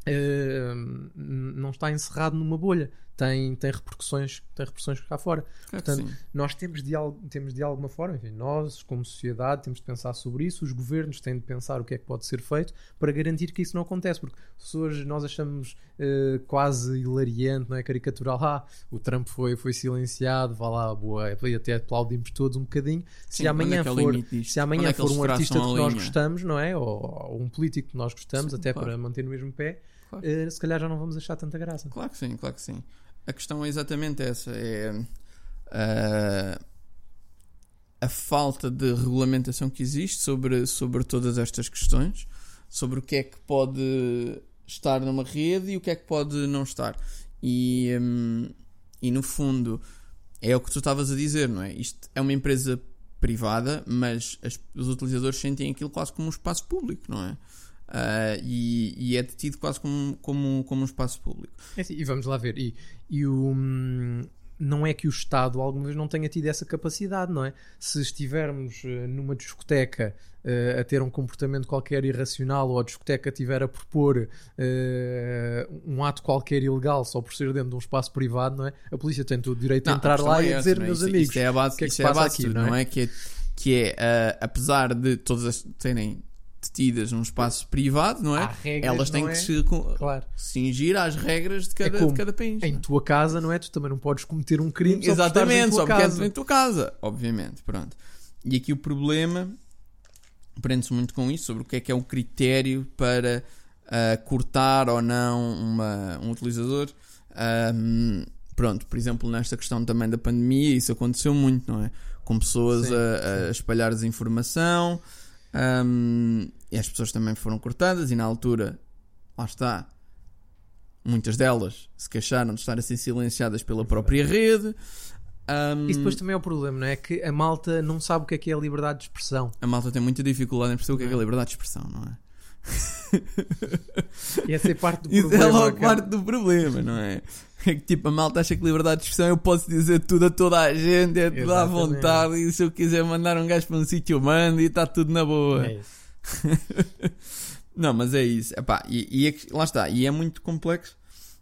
n- não está encerrado numa bolha. Tem, tem repercussões tem repercussões cá fora. Portanto. Nós temos de, temos de alguma forma, enfim, nós como sociedade temos de pensar sobre isso, os governos têm de pensar o que é que pode ser feito para garantir que isso não acontece, porque se hoje nós achamos eh, quase hilariante, não é caricatural, ah, o Trump foi, foi silenciado, vá lá, boa, e até aplaudimos todos um bocadinho, se Sim, amanhã é é o for, limite disto? se amanhã é for um artista que nós gostamos, não é? Ou, ou um político que nós gostamos, Sim, até claro. para manter no mesmo pé, Claro. eh, se calhar já não vamos achar tanta graça. Claro que sim, claro que sim. A questão é exatamente essa: é ah, a falta de regulamentação que existe sobre, sobre todas estas questões, sobre o que é que pode estar numa rede e o que é que pode não estar. E, hum, e no fundo, é o que tu estavas a dizer, não é? Isto é uma empresa privada, mas as- os utilizadores sentem aquilo quase como um espaço público, não é? Ah, e, e é tido quase como, como, como um espaço público. É assim, e vamos lá ver. E, e o, hum, não é que o Estado alguma vez não tenha tido essa capacidade, não é? Se estivermos eh, numa discoteca eh, a ter um comportamento qualquer irracional ou a discoteca tiver a propor eh, um ato qualquer ilegal só por ser dentro de um espaço privado, não é? A polícia tem todo o direito de Não, entrar a lá e é a dizer, essa, é? meus Isso- amigos, é a base, o que é que se é passa aqui, de tudo, não é? é? Que é, que é ah, apesar de todas terem detidas num espaço privado, não é? Há regras, Elas têm que é? se Claro. cingir às regras de cada, como de cada país. Em não é? tua casa, não é? Tu também não podes cometer um crime em Exatamente, só porque é dentro da tua casa, obviamente, pronto. E aqui o problema prende-se muito com isso, sobre o que é que é o critério para ah, cortar ou não uma, um utilizador. Ahm, pronto, por exemplo, nesta questão também da pandemia, isso aconteceu muito, não é? Com pessoas Sim, a, a espalhar desinformação ahm, e as pessoas também foram cortadas e na altura, lá está, muitas delas se queixaram de estar a ser silenciadas pela própria rede. Ahm, Isso depois também é o problema, não é? Que a malta não sabe o que é que é a liberdade de expressão. A malta tem muita dificuldade em perceber o que é, que é liberdade de expressão, não é? E essa é parte do Isso problema. é logo cara. parte do problema, não é? É que tipo, a malta acha que liberdade de expressão eu posso dizer tudo a toda a gente, é tudo à vontade, e se eu quiser mandar um gajo para um sítio, eu mando e está tudo na boa. É isso. *laughs* Não, mas é isso. Epá, e, e é lá está. E é muito complexo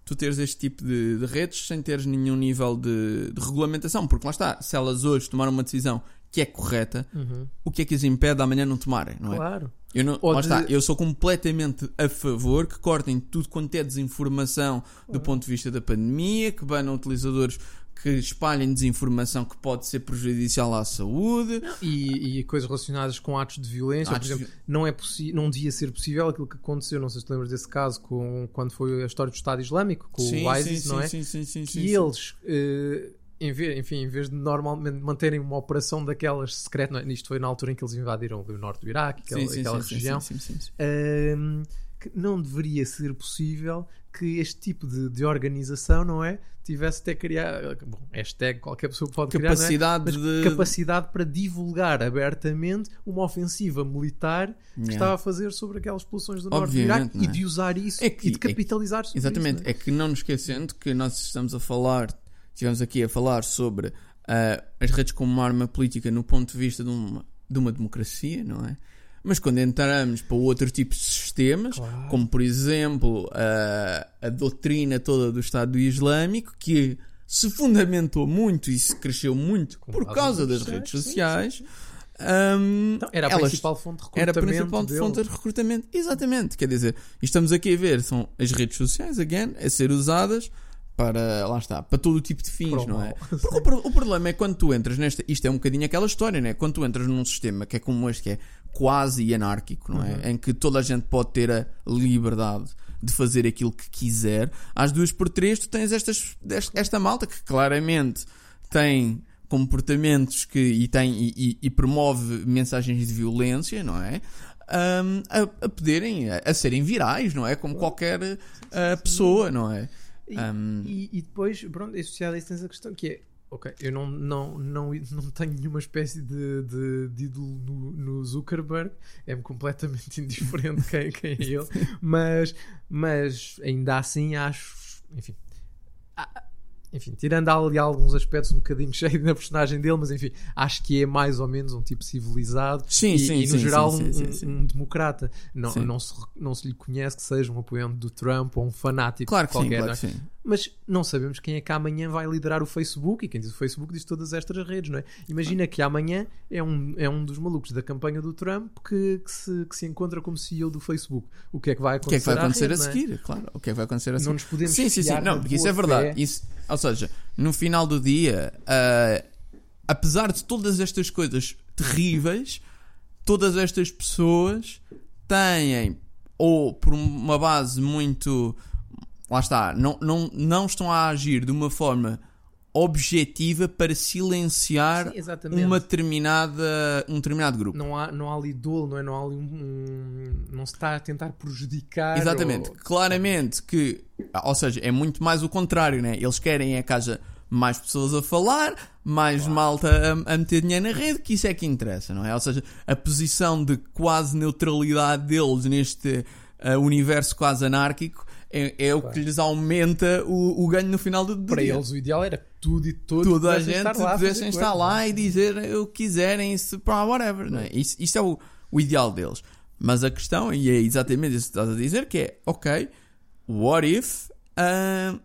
tu teres este tipo de, de redes sem teres nenhum nível de, de regulamentação. Porque lá está, se elas hoje tomaram uma decisão que é correta, Uhum. o que é que as impede de amanhã não tomarem, não é? Claro. Eu não, lá de- está, eu sou completamente a favor que cortem tudo quanto é desinformação do ponto de vista da pandemia, que banam utilizadores que espalhem desinformação que pode ser prejudicial à saúde. E, e coisas relacionadas com atos de violência. Atos por de exemplo, não, é não devia ser possível aquilo que aconteceu, não sei se te lembras desse caso, com, quando foi a história do Estado Islâmico, com sim, o ISIS, sim, não é? sim, sim, sim, que sim, eles, eh, em vez, enfim, em vez de normalmente manterem uma operação daquelas secreta, é? isto foi na altura em que eles invadiram o norte do Iraque, aquela, Sim, sim, aquela sim, região, que não deveria ser possível que este tipo de, de organização, não é? Tivesse até criar, bom, hashtag qualquer pessoa pode criar, é? Capacidade Mas de. capacidade para divulgar abertamente uma ofensiva militar que Yeah. estava a fazer sobre aquelas populações do norte do Obviamente, Iraque não e é? de usar isso É que- e de é que- capitalizar Exatamente, isso. não é que não nos esquecendo que nós estamos a falar, estivemos aqui a falar sobre ah, as redes como uma arma política no ponto de vista de uma, de uma democracia, não é? Mas quando entramos para outro tipo de sistemas, Claro. como por exemplo a, a doutrina toda do Estado Islâmico, que se fundamentou muito e se cresceu muito Com por causa das redes sociais, sociais, hum, Então, era a elas- principal fonte de era a recrutamento principal dele. fonte de recrutamento. Exatamente. Quer dizer, estamos aqui a ver, são as redes sociais, again, a ser usadas para, lá está, para todo o tipo de fins, Para o não é? *laughs* Porque o, o problema é quando tu entras nesta, isto é um bocadinho aquela história, não é? Quando tu entras num sistema que é como este, que é quase anárquico, não é? Uhum. Em que toda a gente pode ter a liberdade de fazer aquilo que quiser, às duas por três tu tens estas, esta malta que claramente tem comportamentos que e tem e, e- promove mensagens de violência, não é? Ahm, a, a poderem, a, a serem virais, não é? Como qualquer ah, pessoa, não é? E, Ahm, e, e depois, pronto, associado a isso tens a questão que é ok, eu não, não, não, não tenho nenhuma espécie de, de, de ídolo no, no Zuckerberg, é-me completamente *laughs* indiferente quem, quem é ele, *laughs* mas, mas ainda assim acho, enfim, enfim, tirando ali alguns aspectos um bocadinho *laughs* cheio na personagem dele, mas enfim, acho que é mais ou menos um tipo civilizado Sim, e, sim, e no sim, geral um, um democrata. Não, não, se, não se lhe conhece que seja um apoiante do Trump ou um fanático Claro que qualquer. claro não é? que sim. Mas não sabemos quem é que amanhã vai liderar o Facebook e quem diz o Facebook diz todas estas redes, não é? Imagina que amanhã é um, é um dos malucos da campanha do Trump que, que se, que se encontra como CEO do Facebook. O que é que vai O que é acontecer, que vai acontecer rede, a é? seguir? Claro, o que é que vai acontecer a seguir? Não nos podemos Sim, sim, sim. Não, isso é verdade. Isso, ou seja, no final do dia, ah, apesar de todas estas coisas terríveis, todas estas pessoas têm, ou por uma base muito. Lá está, não, não, não estão a agir de uma forma objetiva para silenciar Sim, uma determinada, um determinado grupo. Não há, não há ali dolo, não é? Não há ali um, um- Não se está a tentar prejudicar. Exatamente. ou- Claramente que, ou seja, é muito mais o contrário, né? Eles querem é que haja mais pessoas a falar, mais malta a, a meter dinheiro na rede, que isso é que interessa, não é? Ou seja, a posição de quase neutralidade deles neste ah, universo quase anárquico é, é o que lhes aumenta o, o ganho no final do, do Para dia. eles o ideal era que tudo e todos Toda a gente estar lá pudessem estar lá e dizer o que quiserem, isso, pá, whatever. Não é? isso, isso é o, o ideal deles. Mas a questão, e é exatamente isso que estás a dizer, que é, ok, what if, ah,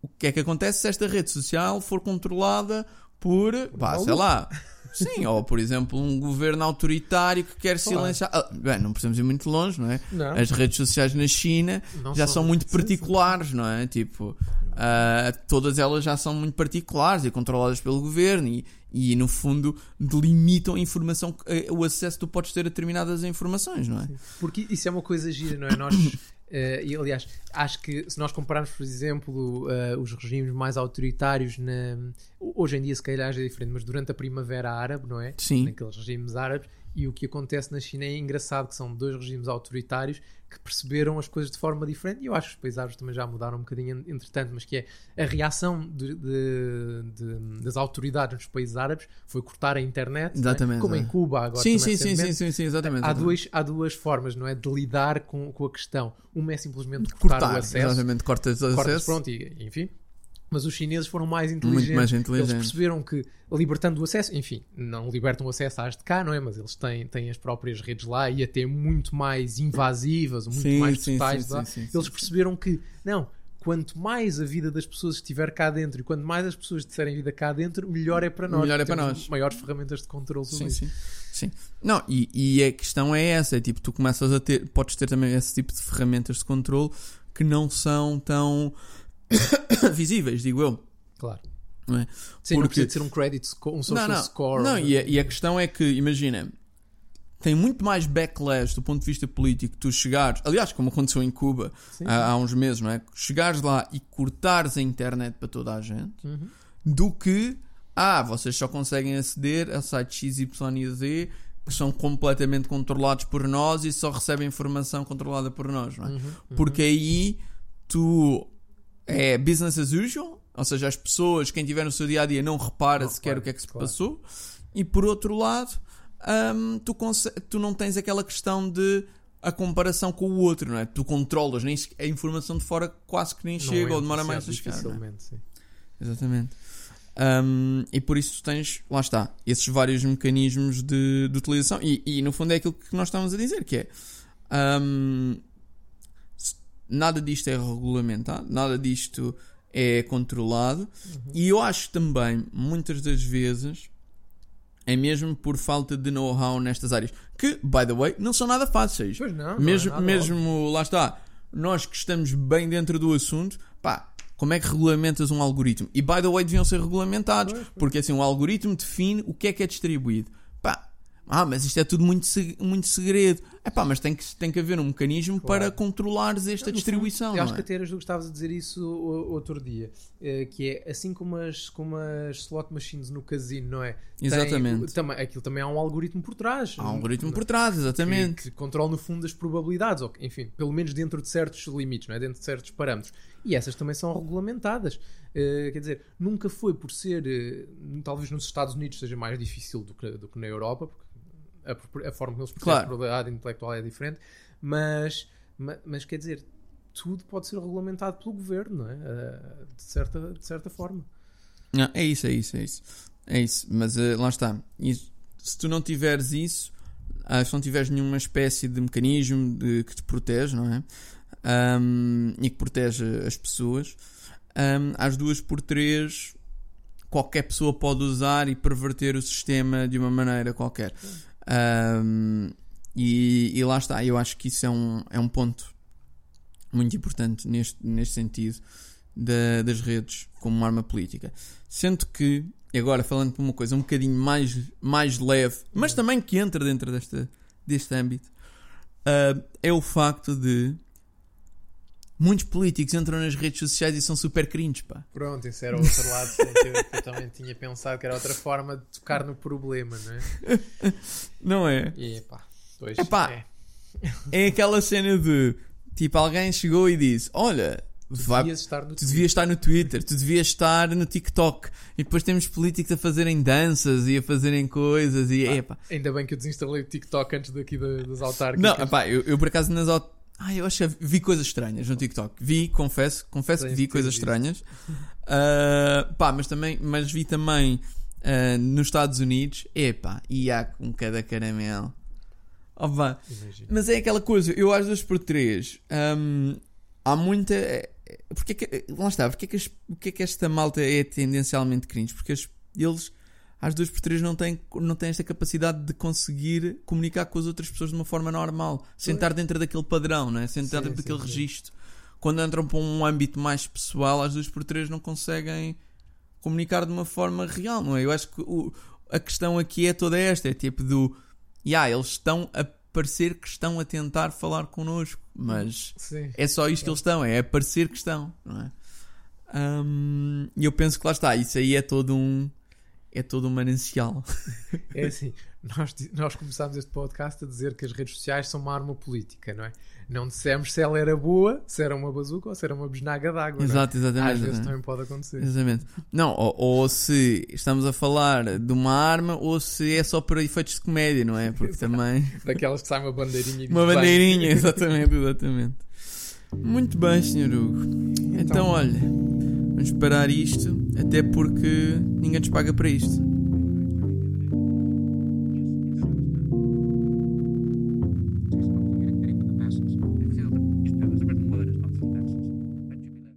o que é que acontece se esta rede social for controlada por, pá, sei lá, sim, ou por exemplo um governo autoritário que quer Claro. silenciar, ah, bem, não precisamos ir muito longe, não é? Não. As redes sociais na China Não já são- são muito particulares, não é? Tipo, ah, todas elas já são muito particulares e controladas pelo governo e, e no fundo delimitam a informação, eh, o acesso que tu podes ter a determinadas informações, não é? Porque isso é uma coisa gira, não é? Nós, *coughs* eh, e aliás, acho que se nós compararmos, por exemplo, eh, os regimes mais autoritários, na, hoje em dia se calhar já é diferente, mas durante a Primavera Árabe, não é? Sim. Naqueles regimes árabes, e o que acontece na China é engraçado, que são dois regimes autoritários que perceberam as coisas de forma diferente, e eu acho que os países árabes também já mudaram um bocadinho entretanto, mas que é a reação de- de- de- das autoridades nos países árabes foi cortar a internet, é? Exatamente, como é. em Cuba agora sim, sim, sim, sim, sim, sim, exatamente. Há, exatamente. duas, há duas formas, não é? De lidar com, com a questão. Uma é simplesmente cortar, cortar, o acesso, exatamente, cortas o cortas, acesso. pronto, e, enfim. Mas os chineses foram mais inteligentes. Muito mais Eles inteligentes. perceberam que, libertando o acesso, enfim, não libertam o acesso às de cá, não é? Mas eles têm, têm as próprias redes lá e até muito mais invasivas, muito Sim, mais totais lá. sim, eles perceberam que, não, quanto mais a vida das pessoas estiver cá dentro e quanto mais as pessoas disserem vida cá dentro, melhor é para nós. Melhor é para nós. Maiores ferramentas de controle sobre Sim, isso. sim. Sim. Não, e, e a questão é essa, é tipo, tu começas a ter, podes ter também esse tipo de ferramentas de controle que não são tão *coughs* visíveis, digo eu. Claro. Não é? Sim, não Porque- precisa de ser um credit score, um social não, não. score. Não, e a, e a questão é que, imagina, tem muito mais backlash do ponto de vista político tu chegares, aliás, como aconteceu em Cuba Sim, há, há uns meses, não é? Chegares lá e cortares a internet para toda a gente Uhum. do que, ah, vocês só conseguem aceder a sites X, Y e Z que são completamente controlados por nós e só recebem informação controlada por nós, não é? Uhum, Porque aí tu é business as usual, ou seja, as pessoas, quem tiver no seu dia a dia, não repara Não sequer repara, o que é que se claro. passou, e por outro lado, hum, tu, tu não tens aquela questão de a comparação com o outro, não é? Tu controlas, nem a informação de fora quase que nem Não chega ou entra, demora sim, mais a chegar. é? sim. Exatamente. Um, e por isso tu tens, lá está, esses vários mecanismos de, de utilização. E, e, no fundo é aquilo que nós estamos a dizer, que é um, nada disto é regulamentado, nada disto é controlado. E eu acho também, muitas das vezes, é mesmo por falta de know-how nestas áreas. Que, by the way, não são nada fáceis. Pois não, não mesmo, é nada mesmo lá está, nós que estamos bem dentro do assunto, pá, como é que regulamentas um algoritmo? E by the way, deviam ser regulamentados, Pois, pois. porque assim, um algoritmo define o que é que é distribuído. Ah, mas isto é tudo muito, muito segredo. É pá, mas tem que, tem que haver um mecanismo Claro. para controlares esta fundo, distribuição. Eu acho é? que até eras tu estavas a dizer isso o- outro dia, eh, que é assim como as, como as slot machines no casino, não é? Tem- Exatamente. também, aquilo também há um algoritmo por trás. Há um algoritmo por trás, exatamente. que, que controla no fundo as probabilidades, ou, enfim, pelo menos dentro de certos limites, não é? dentro de certos parâmetros. E essas também são regulamentadas. Eh, quer dizer, nunca foi por ser, eh, talvez nos Estados Unidos seja mais difícil do que, do que na Europa, porque a, a forma que eles processam Claro. a probabilidade intelectual é diferente, mas, ma- mas, quer dizer, tudo pode ser regulamentado pelo governo, não é? Eh, de, certa, de certa forma. Não, é isso, é isso, é isso. É isso. Mas eh, lá está. Isso- se tu não tiveres isso, ah, se não tiveres nenhuma espécie de mecanismo de- que te protege, não é? Ahm, e que protege as pessoas, ahm, às duas por três, qualquer pessoa pode usar e perverter o sistema de uma maneira qualquer. Ahm, e, e lá está. Eu acho que isso é um, é um ponto muito importante neste, neste sentido da- das redes como arma política. Sendo que, agora falando por uma coisa um bocadinho mais, mais leve, mas também que entra dentro desta, deste âmbito, ah, é o facto de muitos políticos entram nas redes sociais e são super cringe, pá. Pronto, esse era o outro lado que, eu, que eu também tinha pensado que era outra forma de tocar no problema, não é? *laughs* Não é? E pá, pois Epá, é. É aquela cena de tipo, alguém chegou e disse: Olha, vai, Devias estar tu devias estar no Twitter, tu devias estar no TikTok. E depois temos políticos a fazerem danças e a fazerem coisas. E, epá. Ainda bem que eu desinstalei o TikTok antes daqui da- das autárquicas. Não, epá, eu, eu por acaso nas, aut- Ah, eu acho que vi coisas estranhas no TikTok. Vi, confesso, confesso que vi coisas visto. estranhas. Ah, pá, mas também, mas vi também ah, nos Estados Unidos. Epá, e há com cada caramelo. Oh. Mas é aquela coisa, eu às duas por três hum, há muita. Porque é que, lá está, porque é que, as- porque é que esta malta é tendencialmente cringe? Porque as- eles às duas por três não têm, não têm esta capacidade de conseguir comunicar com as outras pessoas de uma forma normal, sem estar dentro daquele padrão, não é? sem estar Sim, dentro sim, daquele sim. registro. Quando entram para um âmbito mais pessoal, às duas por três não conseguem comunicar de uma forma real, não é? Eu acho que o- a questão aqui é toda esta: é tipo do. Yeah, eles estão a parecer que estão a tentar falar connosco, mas Sim. é só isto que eles estão, é a parecer que estão, não é? Hum, E eu penso que lá está, isso aí é todo um. É todo um manancial. É assim, nós, nós começámos este podcast a dizer que as redes sociais são uma arma política, não é? Não dissemos se ela era boa, se era uma bazuca ou se era uma besnaga d'água. é? Exato, exatamente. Às vezes exatamente. também pode acontecer. Exatamente. Não, ou, ou se estamos a falar de uma arma ou se é só para efeitos de comédia, não é? Porque também. Daquelas que sai uma bandeirinha e Uma bem. bandeirinha, *laughs* exatamente, exatamente. Muito bem, Sr. Hugo. Então, olha, vamos parar isto, até porque ninguém nos paga para isto.